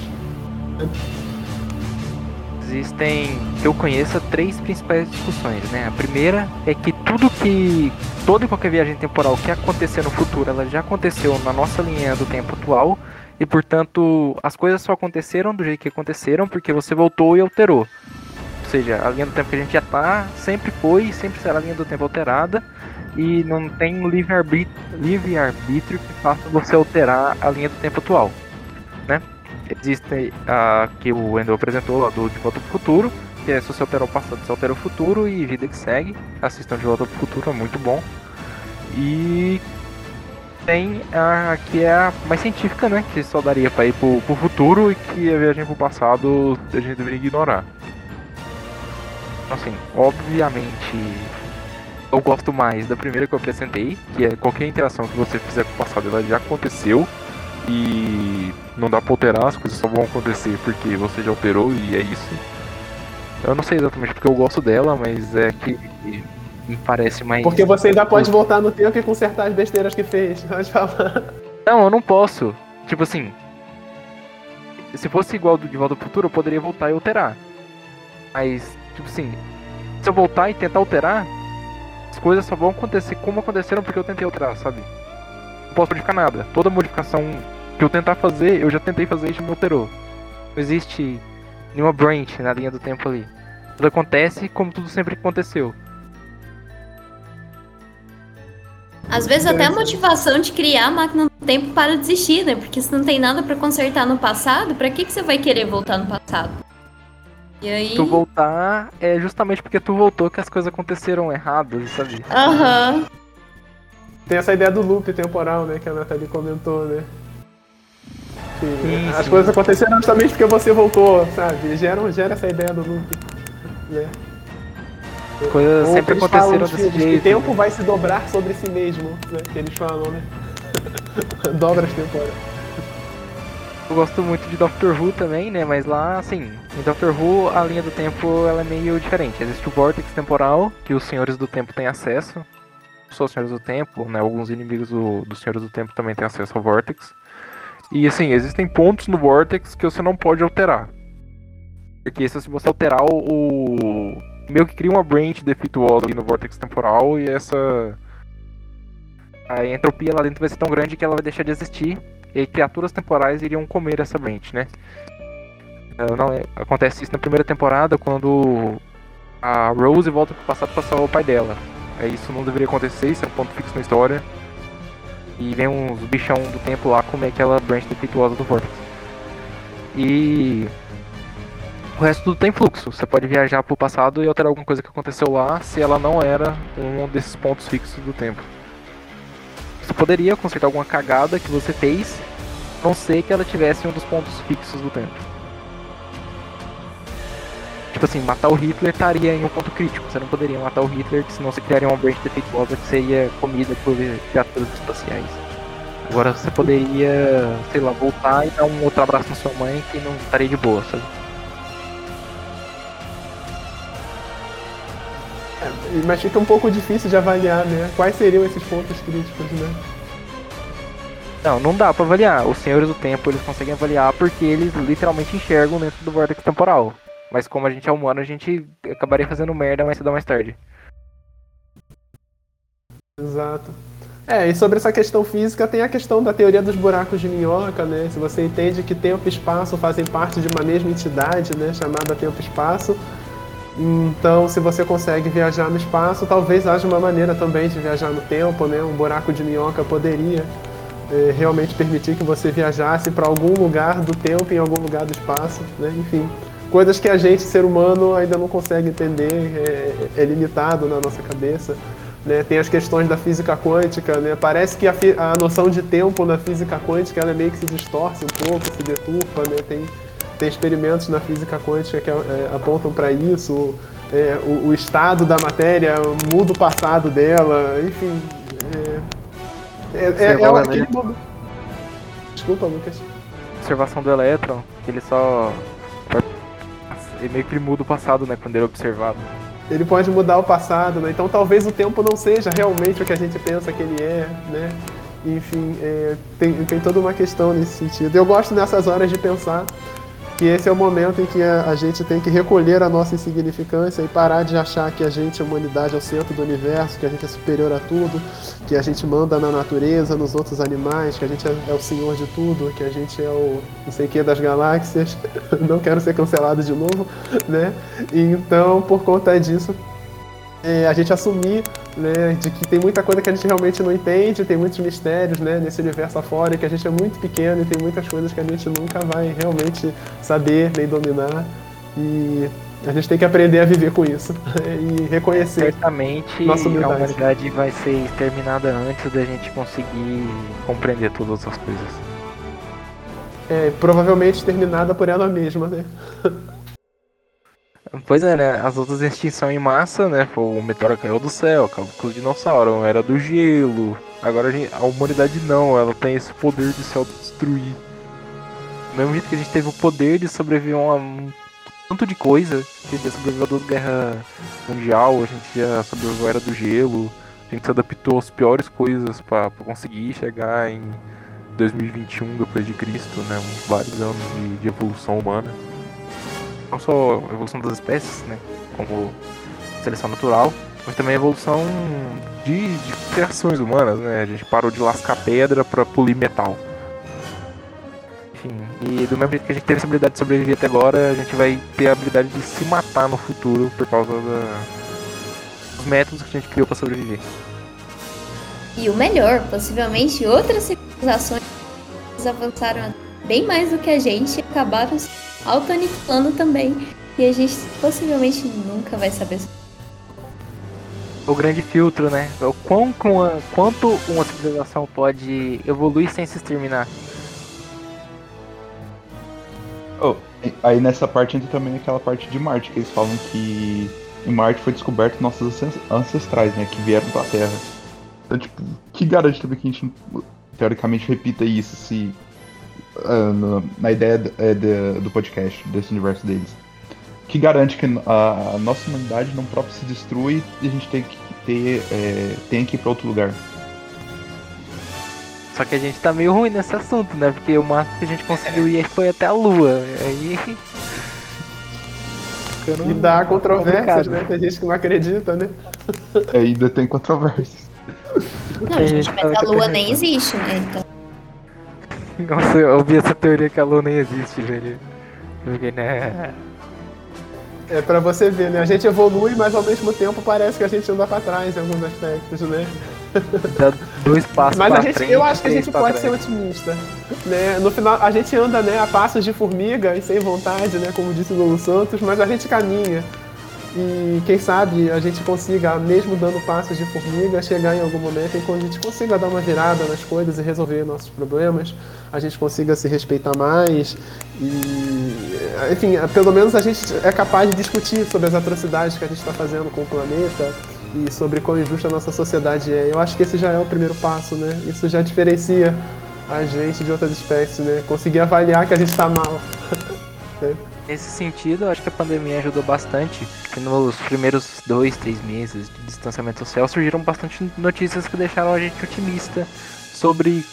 Existem, que eu conheça, três principais discussões, né? A primeira é que tudo que, toda e qualquer viagem temporal que acontecer no futuro, ela já aconteceu na nossa linha do tempo atual, e portanto as coisas só aconteceram do jeito que aconteceram porque você voltou e alterou. Ou seja, a linha do tempo que a gente já tá sempre foi e sempre será a linha do tempo alterada e não tem livre-arbítrio livre -arbítrio que faça você alterar a linha do tempo atual. Né? Existe a que o Wendell apresentou, a do De Volta para o Futuro, que é se você alterar o passado, você altera o futuro e vida que segue. Assistam De Volta para o Futuro, é muito bom. E tem a que é a mais científica, né? Que só daria pra ir pro, pro futuro e que a viagem pro passado a gente deveria ignorar. Assim, obviamente eu gosto mais da primeira que eu apresentei, que é qualquer interação que você fizer com o passado, ela já aconteceu e não dá pra alterar, as coisas só vão acontecer porque você já alterou e é isso. Eu não sei exatamente porque eu gosto dela, mas é que me parece mais. Porque você ainda pode voltar no tempo e consertar as besteiras que fez. <laughs> Pode falar. Não, eu não posso. Tipo assim. Se fosse igual do De Volta ao Futuro, eu poderia voltar e alterar. Mas, tipo assim. Se eu voltar e tentar alterar, as coisas só vão acontecer como aconteceram porque eu tentei alterar, sabe? Não posso modificar nada. Toda modificação que eu tentar fazer, eu já tentei fazer e já me alterou. Não existe nenhuma branch na linha do tempo ali. Tudo acontece como tudo sempre aconteceu. Às vezes até a motivação de criar a máquina do tempo para desistir, né? Porque se não tem nada para consertar no passado, para que, que você vai querer voltar no passado? E aí. Tu voltar é justamente porque tu voltou que as coisas aconteceram erradas, sabe? Aham. Uhum. Tem essa ideia do loop temporal, né? Que a Nathalie comentou, né? Sim, as sim. coisas aconteceram justamente porque você voltou, sabe? Gera, gera essa ideia do loop, né? Coisas sempre aconteceram desse filmes, jeito. O tempo né? vai se dobrar sobre si mesmo, né? Que eles falam, né? <laughs> Dobra as temporadas. Eu gosto muito de Doctor Who também, né? Mas lá, assim, em Doctor Who a linha do tempo ela é meio diferente. Existe o Vortex temporal, que os Senhores do Tempo têm acesso. Só os Senhores do Tempo, né? Alguns inimigos do, dos Senhores do Tempo também têm acesso ao Vortex. E assim, existem pontos no Vortex que você não pode alterar. Porque se você alterar o, meio que cria uma branch defeituosa ali no vórtice temporal e essa a entropia lá dentro vai ser tão grande que ela vai deixar de existir e criaturas temporais iriam comer essa branch, né? Não, é, acontece isso na primeira temporada quando a Rose volta pro passado para salvar o pai dela. É, isso não deveria acontecer, isso é um ponto fixo na história. E vem uns bichão do tempo lá comer aquela branch defeituosa do vórtice. E o resto tudo tem fluxo. Você pode viajar para o passado e alterar alguma coisa que aconteceu lá se ela não era um desses pontos fixos do tempo. Você poderia consertar alguma cagada que você fez, a não ser que ela tivesse um dos pontos fixos do tempo. Tipo assim, matar o Hitler estaria em um ponto crítico. Você não poderia matar o Hitler, senão você criaria uma branch defeituosa que seria comida por criaturas espaciais. Agora você poderia, sei lá, voltar e dar um outro abraço na sua mãe que não estaria de boa, sabe? mas fica um pouco difícil de avaliar, né? Quais seriam esses pontos críticos, né? Não, não dá para avaliar. Os senhores do tempo eles conseguem avaliar porque eles literalmente enxergam dentro do vórtice temporal. Mas como a gente é humano, a gente acabaria fazendo merda mais cedo ou mais tarde. Exato. É, e sobre essa questão física tem a questão da teoria dos buracos de minhoca, né? Se você entende que tempo e espaço fazem parte de uma mesma entidade, né, chamada tempo-espaço, então, se você consegue viajar no espaço, talvez haja uma maneira também de viajar no tempo, né? Um buraco de minhoca poderia é, realmente permitir que você viajasse para algum lugar do tempo em algum lugar do espaço, né? Enfim, coisas que a gente, ser humano, ainda não consegue entender, é, é limitado na nossa cabeça. Né? Tem as questões da física quântica, né? Parece que a, a noção de tempo na física quântica ela meio que se distorce um pouco, se deturpa, né? Tem tem experimentos na física quântica que é, apontam para isso. É, o, o, estado da matéria muda o passado dela, enfim. É, é, é, é aquele momento. Desculpa, Lucas. Observação do elétron, ele só. Ele meio que muda o passado, né? Quando ele é observado. Ele pode mudar o passado, né? Então talvez o tempo não seja realmente o que a gente pensa que ele é, né? Enfim, é, tem, tem toda uma questão nesse sentido. Eu gosto nessas horas de pensar que esse é o momento em que a, a, gente tem que recolher a nossa insignificância e parar de achar que a gente, a humanidade, é o centro do universo, que a gente é superior a tudo, que a gente manda na natureza, nos outros animais, que a gente é, é o senhor de tudo, que a gente é o não sei o que das galáxias. <laughs> não quero ser cancelado de novo, né? Então, por conta disso, é, a gente assumir né, de que tem muita coisa que a gente realmente não entende, tem muitos mistérios né, nesse universo afora, que a gente é muito pequeno e tem muitas coisas que a gente nunca vai realmente saber nem dominar. E A gente tem que aprender a viver com isso <laughs> e reconhecer. Certamente Nossa a humanidade vai ser exterminada antes da gente conseguir compreender todas as coisas. É, provavelmente terminada por ela mesma, né? <laughs> Pois é, né? As outras extinção em massa, né? O meteoro caiu do céu, acabou com os dinossauros, era do gelo. Agora a, gente- a humanidade não, ela tem esse poder de se autodestruir. Do mesmo jeito que a gente teve o poder de sobreviver a um tanto de coisa, a gente já sobreviveu a duas guerras mundial, a gente já sobreviveu à era do gelo, a gente se adaptou às piores coisas pra conseguir chegar em 2021 depois de Cristo, né? Vários anos de, de evolução humana não só a evolução das espécies, né, como seleção natural, mas também a evolução de, de criações humanas, né, a gente parou de lascar pedra para polir metal. Enfim, e do mesmo jeito que a gente teve essa habilidade de sobreviver até agora, a gente vai ter a habilidade de se matar no futuro por causa da- dos métodos que a gente criou para sobreviver. E o melhor, possivelmente outras civilizações avançaram bem mais do que a gente e acabaram auto-aniquilando também. E a gente possivelmente nunca vai saber. O grande filtro, né, o quão, quão- quanto uma civilização pode evoluir sem se exterminar. Oh, aí nessa parte entra também aquela parte de Marte, que eles falam que em Marte foi descoberto nossos ancest- ancestrais, né? Que vieram da Terra. Então, tipo, que garante também que a gente teoricamente repita isso se. Ah, no- na ideia é, de- do podcast, desse universo deles. Que garante que a, a nossa humanidade não próprio se destrui e a gente tem que ter. É, tem que ir pra outro lugar. Só que a gente tá meio ruim nesse assunto, né? Porque o máximo que a gente conseguiu ir foi até a lua. Aí. <laughs> ficando E dá controvérsias, complicado. né? Tem gente que não acredita, né? Ainda tem controvérsias. Não, gente, mas a lua nem existe, né? Então. <laughs> Nossa, eu ouvi essa teoria que a lua nem existe, velho. Eu fiquei, né? É pra você ver, né? A gente evolui, mas ao mesmo tempo parece que a gente anda pra trás em alguns aspectos, né? <laughs> Dá dois passos Mas pra a gente, frente, eu acho que a gente pode ser otimista. Né? No final, a gente anda né, a passos de formiga e sem vontade, né? Como disse o Lulu Santos, mas a gente caminha. E quem sabe a gente consiga, mesmo dando passos de formiga, chegar em algum momento em que a gente consiga dar uma virada nas coisas e resolver nossos problemas, a gente consiga se respeitar mais e, enfim, pelo menos a gente é capaz de discutir sobre as atrocidades que a gente está fazendo com o planeta e sobre quão injusta a nossa sociedade é. Eu acho que esse já é o primeiro passo, né? Isso já diferencia a gente de outras espécies, né? Conseguir avaliar que a gente está mal. <laughs> Nesse sentido, eu acho que a pandemia ajudou bastante. Que nos primeiros dois, três meses de distanciamento social surgiram bastante notícias que deixaram a gente otimista sobre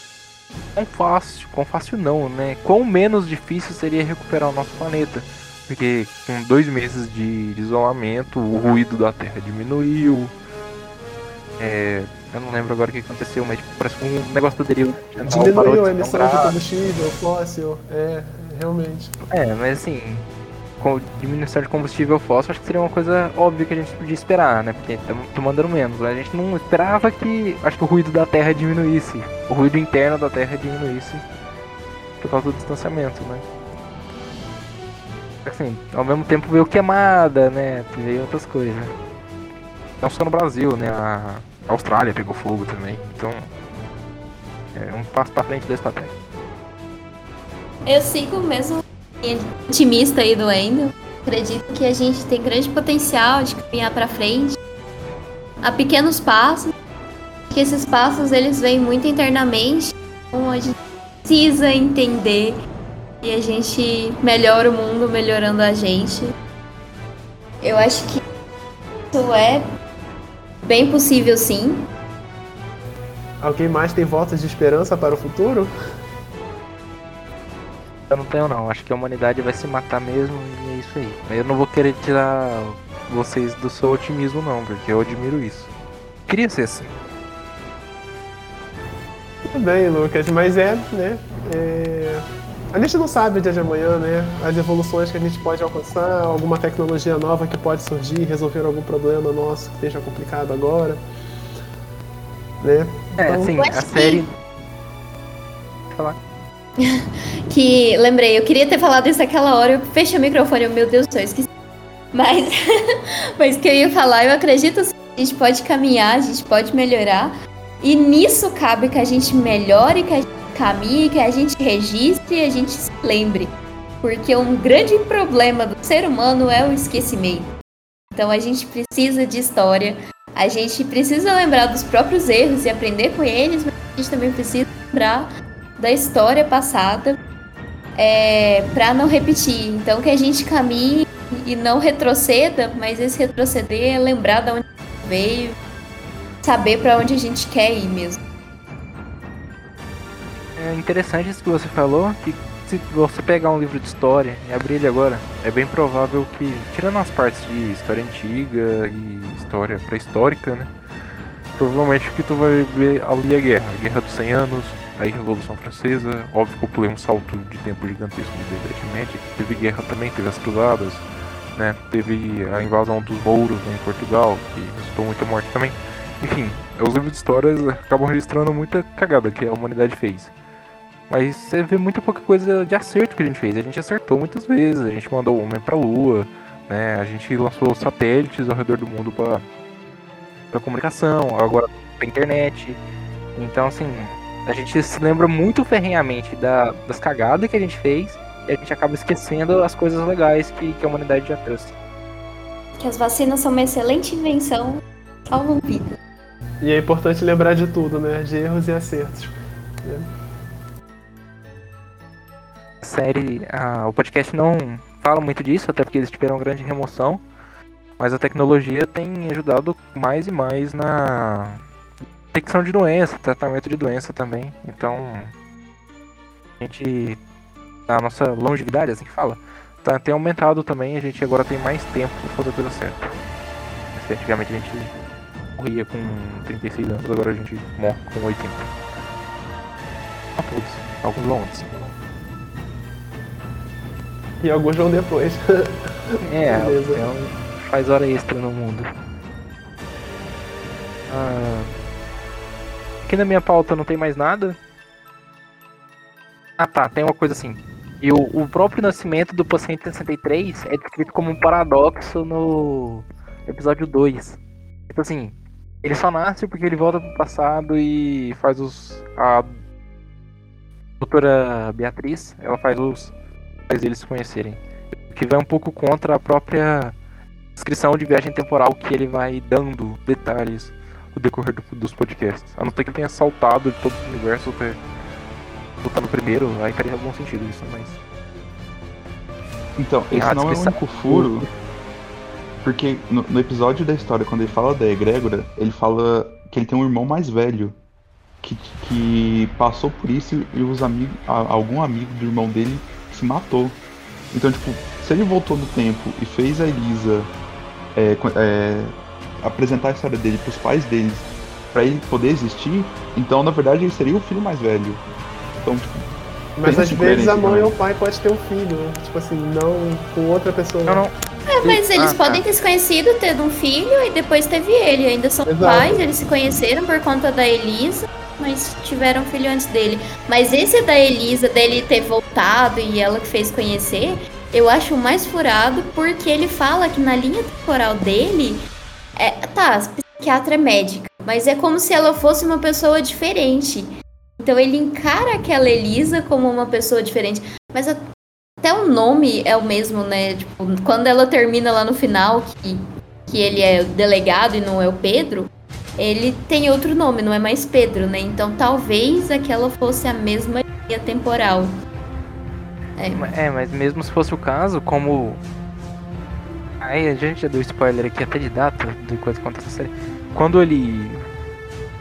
quão fácil, quão fácil não, né? Quão menos difícil seria recuperar o nosso planeta. Porque com dois meses de isolamento, o ruído da Terra diminuiu. É, eu não lembro agora o que aconteceu, mas tipo, parece que um negócio do Diminuiu a emissão de combustível fóssil, é, realmente. É, mas assim, com diminuição de combustível fóssil, acho que seria uma coisa óbvia que a gente podia esperar, né? Porque estamos tomando menos. Mas a gente não esperava que, acho que o ruído da Terra diminuísse. O ruído interno da Terra diminuísse por causa do distanciamento, né? Assim, ao mesmo tempo veio queimada, né? Veio outras coisas. Não só no Brasil, né? A Austrália pegou fogo também. Então, é um passo pra frente, dois pra trás. Eu sigo mesmo otimista aí do Endo. Acredito que a gente tem grande potencial de caminhar pra frente a pequenos passos. Que esses passos eles vêm muito internamente, então precisa entender e a gente melhora o mundo melhorando a gente. Eu acho que isso é bem possível sim. Alguém mais tem votos de esperança para o futuro? Eu não tenho não, acho que a humanidade vai se matar mesmo e é isso aí. Eu não vou querer tirar vocês do seu otimismo não, porque eu admiro isso. Queria ser assim. Tudo bem, Lucas, mas é, né? é, A gente não sabe o dia de amanhã, né? As evoluções que a gente pode alcançar, alguma tecnologia nova que pode surgir, resolver algum problema nosso que esteja complicado agora. Né? É, Então, assim, eu a série. Falar. <laughs> Que lembrei, eu queria ter falado isso aquela hora, eu fechei o microfone, eu, meu Deus do céu, esqueci. Mas, <laughs> mas que eu ia falar, eu acredito que a gente pode caminhar, a gente pode melhorar. E nisso cabe que a gente melhore, que a gente caminhe, que a gente registre e a gente se lembre. Porque um grande problema do ser humano é o esquecimento. Então a gente precisa de história, a gente precisa lembrar dos próprios erros e aprender com eles, mas a gente também precisa lembrar da história passada é, para não repetir. Então que a gente caminhe e não retroceda, mas esse retroceder é lembrar de onde veio, saber para onde a gente quer ir mesmo. É interessante isso que você falou, que se você pegar um livro de história e abrir ele agora, é bem provável que, tirando as partes de história antiga e história pré-histórica, né? Provavelmente que tu vai ver ali a guerra, a Guerra dos 100 Anos, a Revolução Francesa, óbvio que eu pulei um salto de tempo gigantesco de Idade Média, teve guerra também, teve as cruzadas, né? Teve a invasão dos mouros né, em Portugal, que resultou muita morte também. Enfim, os livros de histórias acabam registrando muita cagada que a humanidade fez. Mas você vê muita pouca coisa de acerto que a gente fez. A gente acertou muitas vezes, a gente mandou o homem pra lua, né? A gente lançou satélites ao redor do mundo para comunicação, agora pra internet. Então, assim, a gente se lembra muito ferrenhamente da, das cagadas que a gente fez e a gente acaba esquecendo as coisas legais que, que a humanidade já trouxe. Que as vacinas são uma excelente invenção, salvam vidas. E é importante lembrar de tudo, né? De erros e acertos. A série, a, o podcast não fala muito disso, até porque eles tiveram grande remoção. Mas a tecnologia tem ajudado mais e mais na detecção de doença, tratamento de doença também. Então, a gente, a nossa longevidade, assim que fala, tá, tem aumentado também. A gente agora tem mais tempo para fazer tudo certo. Antigamente a gente morria com 36 anos, agora a gente morre com 80. Não todos, alguns vão antes. E alguns vão depois. <laughs> É, então faz hora extra no mundo. Ah, aqui na minha pauta não tem mais nada. Ah tá, tem uma coisa assim. E o, o próprio nascimento do paciente 63 é descrito como um paradoxo no episódio 2. Tipo assim, ele só nasce porque ele volta pro passado e faz os. A doutora Beatriz, ela faz os faz eles se conhecerem. O que vai um pouco contra a própria descrição de viagem temporal que ele vai dando detalhes no decorrer do, dos podcasts. A não ser que tenha saltado de todo o universo até botar no primeiro, aí faria algum sentido isso, mas. Então, esse Ah, não é o único furo. Porque no, no episódio da história, quando ele fala da egrégora, ele fala que ele tem um irmão mais velho. Que, que passou por isso e os amigos. algum amigo do irmão dele se matou. Então, tipo, se ele voltou no tempo e fez a Elisa é, é, apresentar a história dele pros pais deles pra ele poder existir, então na verdade ele seria o filho mais velho. Então, tipo, Mas às vezes a mãe também. ou o pai pode ter um filho, né? Tipo assim, não com outra pessoa. Não, não. É, mas eles Ah, podem ter se conhecido, tendo um filho e depois teve ele. Ainda são Exato. pais, eles se conheceram por conta da Elisa, mas tiveram um filho antes dele. Mas esse da Elisa, dele ter voltado e ela que fez conhecer, eu acho o mais furado porque ele fala que na linha temporal dele, é, tá, a psiquiatra é médica, mas é como se ela fosse uma pessoa diferente. Então ele encara aquela Elisa como uma pessoa diferente. Mas a- até o nome é o mesmo, né? Tipo, quando ela termina lá no final, que, que ele é o delegado e não é o Pedro, ele tem outro nome, não é mais Pedro, né? Então talvez aquela fosse a mesma linha temporal. É, mas mesmo se fosse o caso, como. Aí a gente já deu spoiler aqui até de data de coisa que acontece na série. Quando ele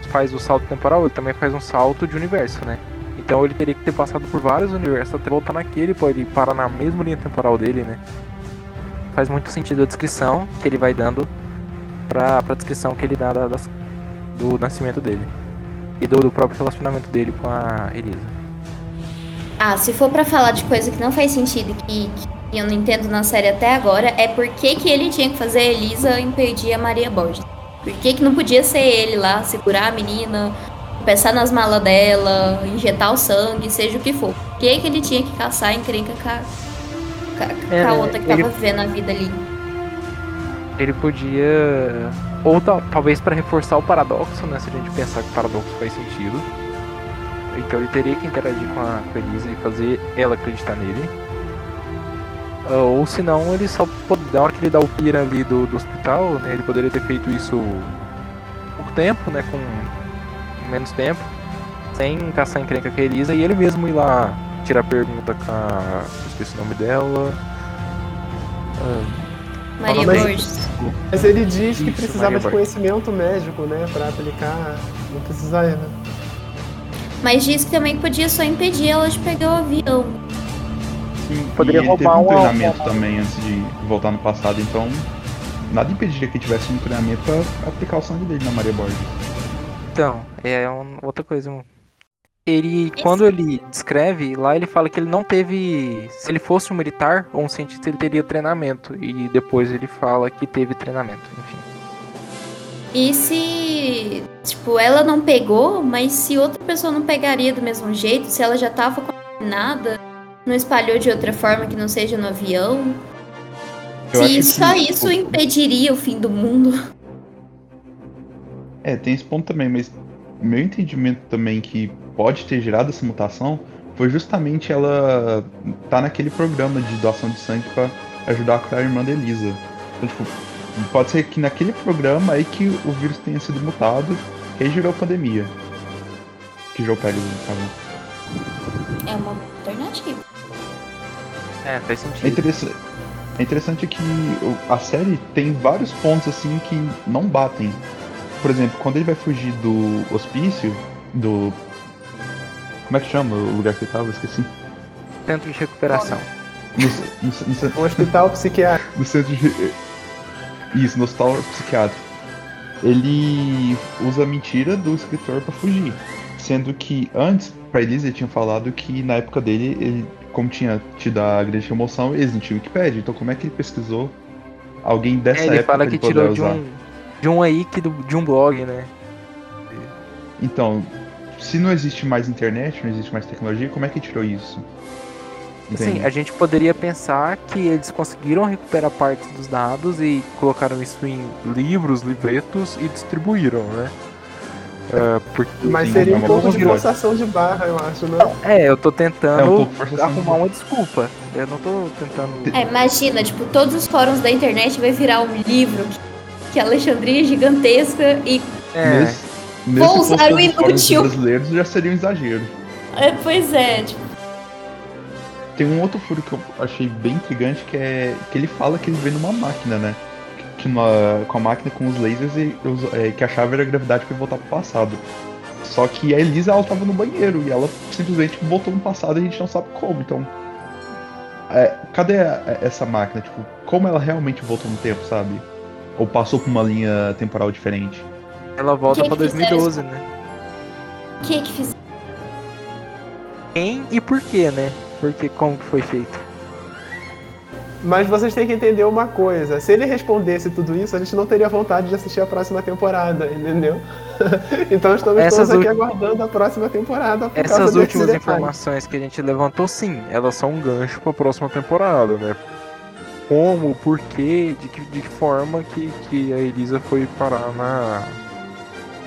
faz o salto temporal, ele também faz um salto de universo, né? Então ele teria que ter passado por vários universos até voltar naquele, pô, ele parar na mesma linha temporal dele, né? Faz muito sentido a descrição que ele vai dando pra, pra descrição que ele dá da- das- do nascimento dele. E do, do próprio relacionamento dele com a Elisa. Ah, se for pra falar de coisa que não faz sentido que, que eu não entendo na série até agora, é por que, que ele tinha que fazer a Elisa impedir a Maria Borges. Por que, que não podia ser ele lá, segurar a menina, pensar nas malas dela, injetar o sangue, seja o que for. Por que, que ele tinha que caçar a encrenca com a, com a- É, outra que ele- tava vivendo a vida ali? ele podia. Ou tal- talvez para reforçar o paradoxo, né? Se a gente pensar que o paradoxo faz sentido. Então ele teria que interagir com a Elisa e fazer ela acreditar nele. Ou senão ele só pode, na hora que ele dá o pira ali do, do hospital, né? Ele poderia ter feito isso pouco tempo, né? Com menos tempo. Sem caçar encrenca com a Elisa e ele mesmo ir lá tirar pergunta com a. Esqueci o nome dela. Ah, Maria Mas- Borges. Mas ele diz que Isso, precisava Maria de Borges. conhecimento médico, né? Pra aplicar. Não precisava, né? Mas diz que também podia só impedir ela de pegar o avião. Sim, Poderia e ele roubar teve um uma- treinamento também antes de voltar no passado, então nada impediria que ele tivesse um treinamento pra aplicar o sangue dele na Maria Borges. Então, é um- outra coisa. um- Ele, quando ele descreve, lá ele fala que ele não teve. Se ele fosse um militar ou um cientista, ele teria treinamento. E depois ele fala que teve treinamento, enfim. E se, tipo, ela não pegou, mas se outra pessoa não pegaria do mesmo jeito, se ela já tava contaminada, não espalhou de outra forma que não seja no avião, Eu se que só o- isso impediria o fim do mundo. É, tem esse ponto também, mas o meu entendimento também que pode ter gerado essa mutação foi justamente ela tá naquele programa de doação de sangue pra ajudar a curar a irmã da Elisa. Então, tipo, pode ser que naquele programa aí que o vírus tenha sido mutado, que aí gerou a pandemia. Que Joe pega no caso. É uma alternativa. É, faz É sentido. interessante, é interessante que a série tem vários pontos assim que não batem. Por exemplo, quando ele vai fugir do hospício, do. Como é que chama o lugar que ele tava? Esqueci. Centro de recuperação. No, no- no Um hospital psiquiátrico. <laughs> no centro de. Isso, no hospital psiquiátrico. Ele usa a mentira do escritor pra fugir. Sendo que antes, pra Elisa, ele tinha falado que na época dele, ele, como tinha tido a grande remoção, eles não tinham Wikipedia. Então, como é que ele pesquisou alguém dessa É, ele época fala que ele poder tirou de usar? um, de um wiki do, de um blog, né? Então, se não existe mais internet, não existe mais tecnologia, como é que tirou isso? Entende? a gente poderia pensar que eles conseguiram recuperar parte dos dados e colocaram isso em livros, livretos e distribuíram, né? É, porque, Mas Sim, seria é um pouco de forçação de barra, eu acho, né? é, eu tô É um tentando forçação de arrumar uma desculpa. Eu não tô tentando. É, imagina, tipo, todos os fóruns da internet vai virar um livro que, que a Alexandria é gigantesca e. É, Mesmo, Vou mesmo se usar o inútil. brasileiros já seria um exagero. é, pois é, tipo, Tem um outro furo que eu achei bem intrigante que é que ele fala que ele veio numa máquina, né? Com a máquina com os lasers e os- é, que a chave era a gravidade pra ele voltar pro passado. Só que a Elisa ela tava no banheiro e ela simplesmente voltou no passado e a gente não sabe como. Então, é, cadê a- essa máquina? Tipo, como ela realmente voltou no tempo, sabe? Ou passou por uma linha temporal diferente? ela volta Quem pra que fizeram 2012, né? o que que fiz? Quem e por quê, né? Porque como que foi feito? Mas vocês têm que entender uma coisa. Se ele respondesse tudo isso, a gente não teria vontade de assistir a próxima temporada, entendeu? <laughs> então estamos Essas todos aqui ulti- aguardando a próxima temporada. Por Essas últimas informações que a gente levantou, sim, elas são um gancho pra próxima temporada, né? Como, porquê, de que, de que forma que, que a Elisa foi parar na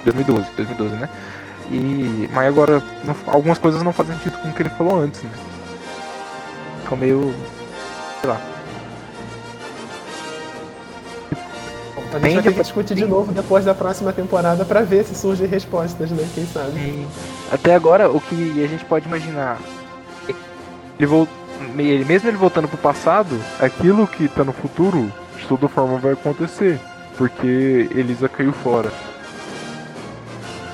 2012, 2012, né? E, mas agora, não- algumas coisas não fazem sentido com o que ele falou antes, né? Ficou meio. sei lá. A gente vai ter que discutir de novo depois da próxima temporada pra ver se surgem respostas, né? Quem sabe? E até agora, o que a gente pode imaginar. Ele, mesmo ele voltando pro passado, aquilo que tá no futuro, de toda forma vai acontecer. Porque Elisa caiu fora.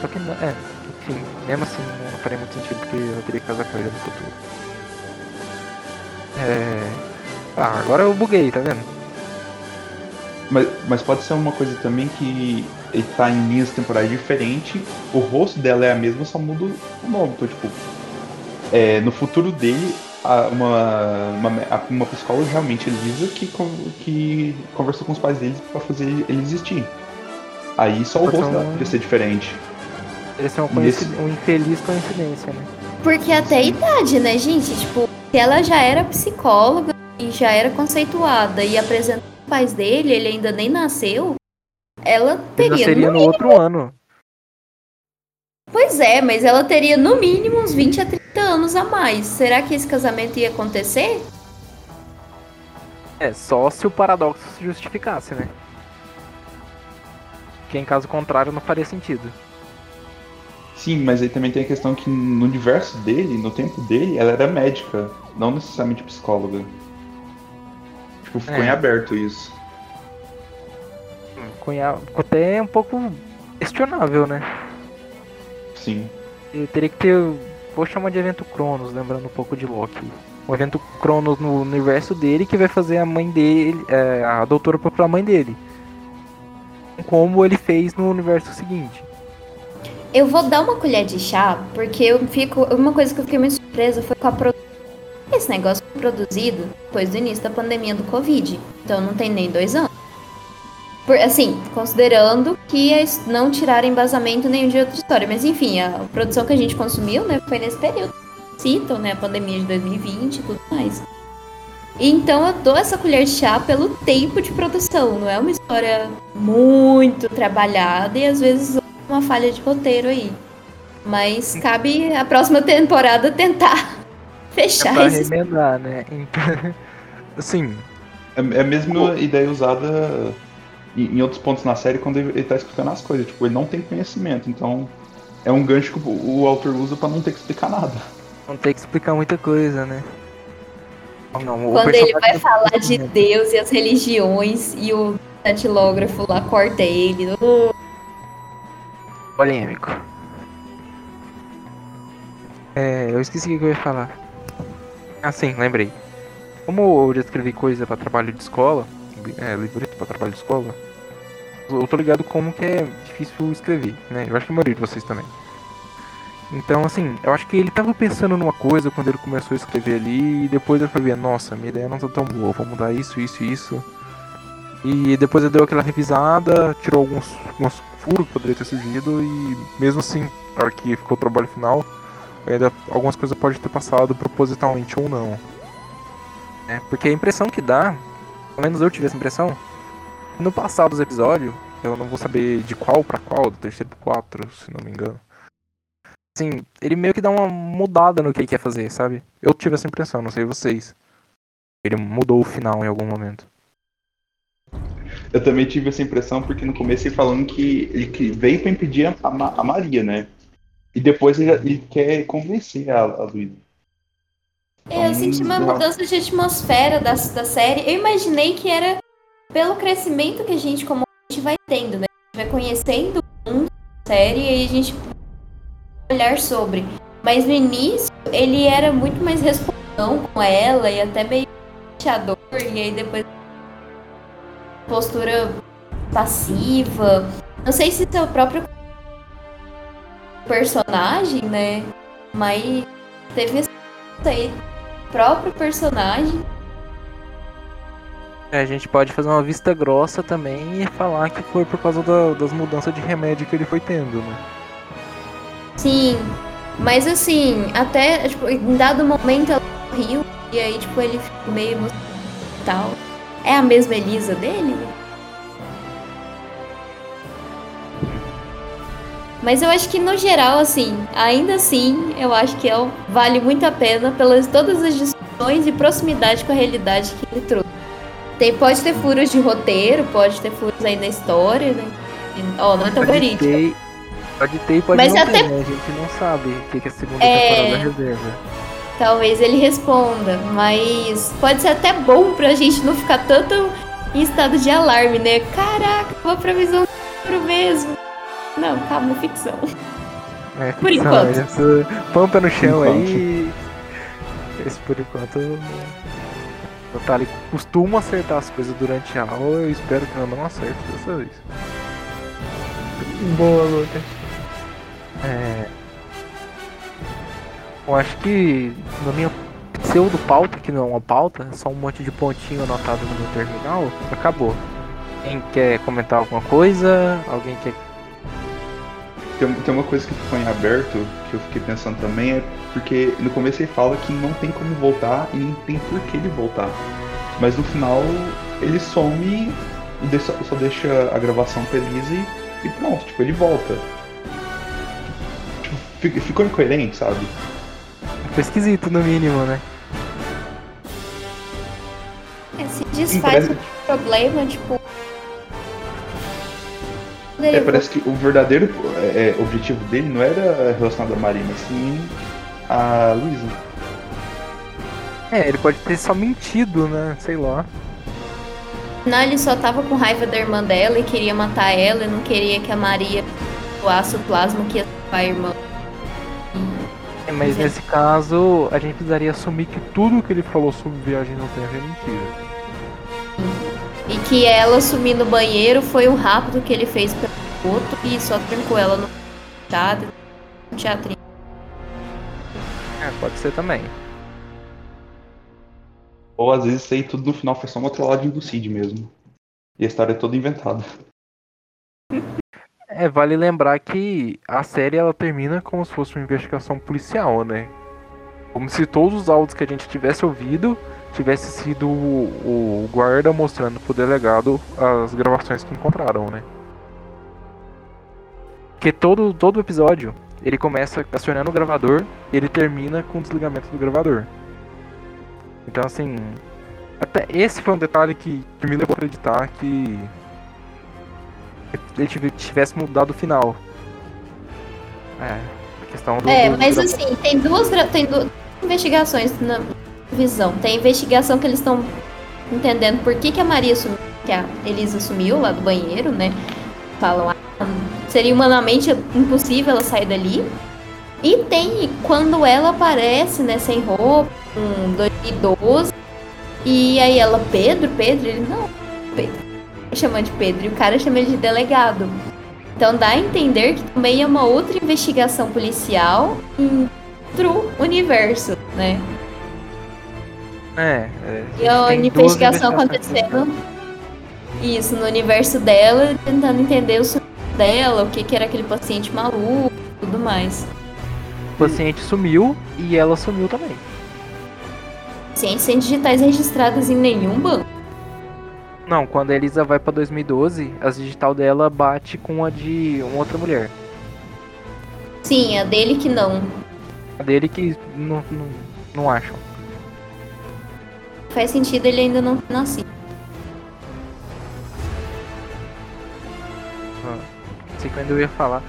Só que, não- é, enfim, mesmo assim não faria muito sentido porque eu teria que casar com ele no futuro. É. Ah, agora eu buguei, tá vendo? Mas, mas pode ser uma coisa também que ele tá em linhas temporais diferentes, o rosto dela é a mesma, só muda o nome. Então, tipo, é, no futuro dele, a- uma, uma, uma psicóloga realmente Elisa que, que conversou com os pais dele pra fazer ele existir. Aí só o rosto ser um- dela podia ser diferente. Ele é uma Nesse- uma infeliz coincidência, né? Porque até a idade, né, gente? Tipo, se ela já era psicóloga e já era conceituada e apresentou pais dele, ele ainda nem nasceu, ela Ele teria. nasceria no no outro ano. Pois é, mas ela teria no mínimo uns 20 a 30 anos a mais. Será que esse casamento ia acontecer? É, só se o paradoxo se justificasse, né? Que em caso contrário não faria sentido. Sim, mas aí também tem a questão que no universo dele, no tempo dele, ela era médica, não necessariamente psicóloga. Tipo, ficou É. em aberto isso. Cunha... Ficou até um pouco questionável, né? Sim. Eu teria que ter. Vou chamar de evento Cronos, lembrando um pouco de Loki. Um evento Cronos no universo dele que vai fazer a mãe dele. é, a doutora pra mãe dele. Como ele fez no universo seguinte. Eu vou dar uma colher de chá, porque eu fico. Uma coisa que eu fiquei muito surpresa foi com a produção. Esse negócio foi produzido depois do início da pandemia do Covid. Então não tem nem dois anos. Por- assim, considerando que es- não tiraram embasamento nenhum de outra história. Mas enfim, a produção que a gente consumiu, né, foi nesse período. Citam, né, a pandemia de 2020 e tudo mais. Então eu dou essa colher de chá pelo tempo de produção. Não é uma história muito trabalhada e às vezes uma falha de roteiro aí. Mas cabe a próxima temporada tentar É fechar pra esse. remendar, né? Então, <laughs> assim, É, é a mesma ideia usada em, em outros pontos na série quando ele, ele tá explicando as coisas. Tipo, ele não tem conhecimento, então é um gancho que o, o autor usa pra não ter que explicar nada. não tem que explicar muita coisa, né? Não, Quando ele vai não falar de. Deus e as religiões e o datilógrafo lá corta ele. Polêmico. É, eu esqueci o que eu ia falar. Ah, sim, lembrei. Como eu já escrevi coisa pra trabalho de escola, é, livreto pra trabalho de escola, eu tô ligado como que é difícil escrever, né? Eu acho que a maioria de vocês também. Então, assim, eu acho que ele tava pensando numa coisa quando ele começou a escrever ali, e depois ele foi ver, nossa, minha ideia não tá tão boa, vou mudar isso, isso e isso. E depois ele deu aquela revisada, tirou alguns, alguns furos que poderia ter surgido, e mesmo assim, na hora que ficou o trabalho final, ainda algumas coisas podem ter passado propositalmente ou não. É, porque a impressão que dá, pelo menos eu tive essa impressão, no passado dos episódios, eu não vou saber de qual pra qual, do terceiro pro quatro, se não me engano. Assim, ele meio que dá uma mudada no que ele quer fazer, sabe? Eu tive essa impressão, não sei vocês. Ele mudou o final em algum momento. Eu também tive essa impressão porque no começo ele falando que ele que veio pra impedir a Ma- a Maria, né? E depois ele, ele quer convencer a, a Luísa. É, eu senti uma mudança de atmosfera da, da série. Eu imaginei que era pelo crescimento que a gente como a gente vai tendo, né? A gente vai conhecendo o mundo da série e aí a gente olhar sobre. Mas no início ele era muito mais respondão com ela e até meio chateador e aí depois postura passiva. Não sei se seu próprio personagem, né? Mas teve isso aí próprio personagem. É, a gente pode fazer uma vista grossa também e falar que foi por causa da- das mudanças de remédio que ele foi tendo, né? Sim, mas assim, até tipo, em dado momento ela riu e aí tipo ele ficou meio tal. É a mesma Elisa dele? Mas eu acho que no geral, assim, ainda assim, eu acho que é, vale muito a pena pelas todas as discussões e proximidade com a realidade que ele trouxe. Tem, pode ter furos de roteiro, pode ter furos aí na história, né? Ó, não é tão Pode verídico. ter, pode ter e pode Mas não até- ter, né? A gente não sabe o que, que a segunda É. temporada reserva. Talvez ele responda, mas pode ser até bom pra gente não ficar tanto em estado de alarme, né? Caraca, uma previsão do futuro mesmo. Não, calma, é ficção. É, Por ficção, enquanto. Essa pampa no chão aí. Esse por enquanto. O Tali costuma acertar as coisas durante a aula, eu espero que ela não acerte dessa vez. Boa, Lucas. É. Eu acho que na minha pseudo pauta, que não é uma pauta, é só um monte de pontinho anotado no meu terminal, acabou. Quem quer comentar alguma coisa? Alguém quer. Tem, tem uma coisa que ficou em aberto, que eu fiquei pensando também, é porque no começo ele fala que não tem como voltar e nem tem por que ele voltar. Mas no final ele some e deixa- só deixa a gravação Elisa e, e pronto, tipo, ele volta. Tipo, fi- ficou incoerente, sabe? Foi esquisito, no mínimo, né? É, se desfaz o problema, tipo. É, parece que o verdadeiro é, é, objetivo dele não era relacionado a Maria, mas sim a Luísa. É, ele pode ter só mentido, né? Sei lá. Não, ele só tava com raiva da irmã dela e queria matar ela e não queria que a Maria doasse o plasma que ia salvar a irmã. É, mas Sim. nesse caso, a gente precisaria assumir que tudo que ele falou sobre viagem no tempo é mentira. Que ela sumir no banheiro foi um rápido que ele fez pelo outro e só trancou ela no teatro. No teatrinho. É, pode ser também. Ou às vezes isso aí tudo no final foi só uma trolladinha do Cid mesmo. E a história é toda inventada. É, vale lembrar que a série ela termina como se fosse uma investigação policial, né? Como se todos os áudios que a gente tivesse ouvido tivesse sido o, o guarda mostrando pro delegado as gravações que encontraram, né? Porque todo, todo episódio ele começa acionando o gravador e ele termina com o desligamento do gravador. Então assim, até esse foi um detalhe que, que me levou a acreditar que ele tive- tivesse mudado o final. É, a questão do. É, do- mas assim, tem duas, tem duas investigações na visão. Tem a investigação que eles estão entendendo por que, que a Maria sumiu, que a Elisa sumiu lá do banheiro, né? Falam, ah, seria humanamente impossível ela sair dali. E tem quando ela aparece, né, sem roupa, em 2012. E aí ela, Pedro, Pedro, ele, não, Pedro. Chamando de Pedro. E o cara chama ele de delegado. Então dá a entender que também é uma outra investigação policial em outro universo, né? É, é, E a investigação acontecendo. Isso, no universo dela, tentando entender o sumiço dela, o que, que era aquele paciente maluco e tudo mais. O paciente sumiu e ela sumiu também. Pacientes sem digitais registradas em nenhum banco. Não, quando a Elisa vai pra 2012, as digital dela bate com a de uma outra mulher. Sim, a dele que não. A dele que não, não, não acham. Faz sentido ele ainda não ter nascido. Não sei quando eu ia falar.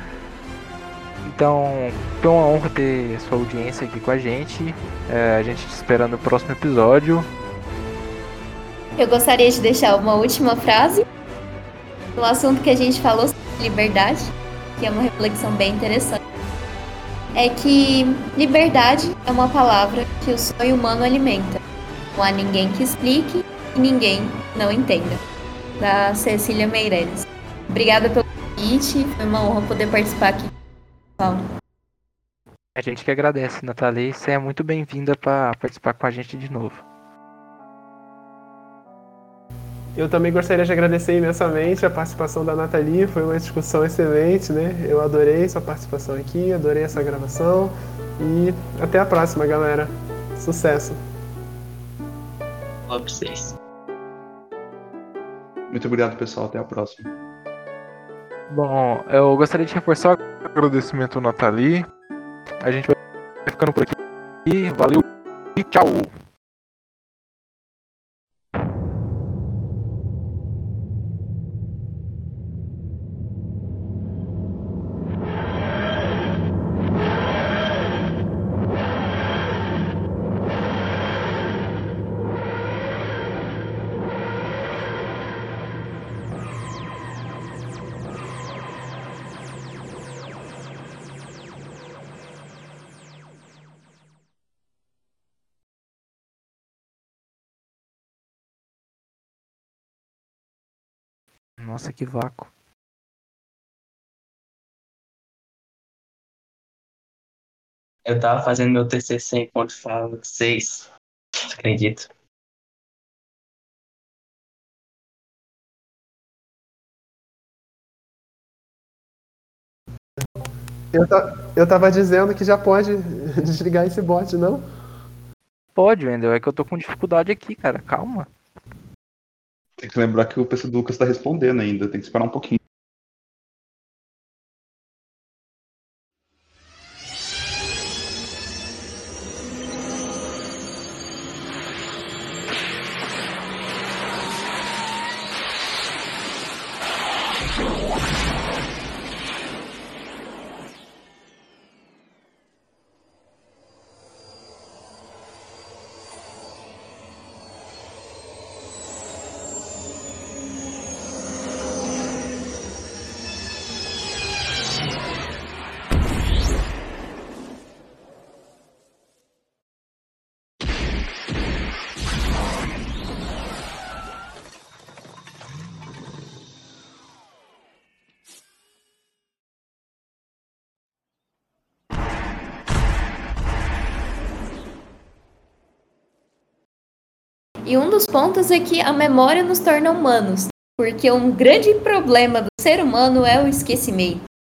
Então, foi uma honra ter sua audiência aqui com a gente. É, a gente te espera no próximo episódio. Eu gostaria de deixar uma última frase no assunto que a gente falou sobre liberdade, que é uma reflexão bem interessante. É que liberdade é uma palavra que o sonho humano alimenta. Não há ninguém que explique e ninguém não entenda. Da Cecília Meirelles. Obrigada pelo convite, foi uma honra poder participar aqui. Paulo. A gente que agradece, Nathalie. Você é muito bem-vinda para participar com a gente de novo. Eu também gostaria de agradecer imensamente a participação da Nathalie, foi uma discussão excelente, né? Eu adorei sua participação aqui, adorei essa gravação e até a próxima, galera. Sucesso! Olá pra vocês. Muito obrigado, pessoal. Até a próxima. Bom, eu gostaria de reforçar o agradecimento ao Nathalie. A gente vai ficando por aqui. Valeu e tchau! Nossa, que vácuo. Eu tava fazendo meu TCC enquanto falo vocês. Acredito. Eu, ta- eu tava dizendo que já pode <laughs> desligar esse bot, não? Pode, Wendel. É que eu tô com dificuldade aqui, cara. Calma. Tem que lembrar que o PC do Lucas tá respondendo ainda, tem que esperar um pouquinho. E um dos pontos é que a memória nos torna humanos, porque um grande problema do ser humano é o esquecimento.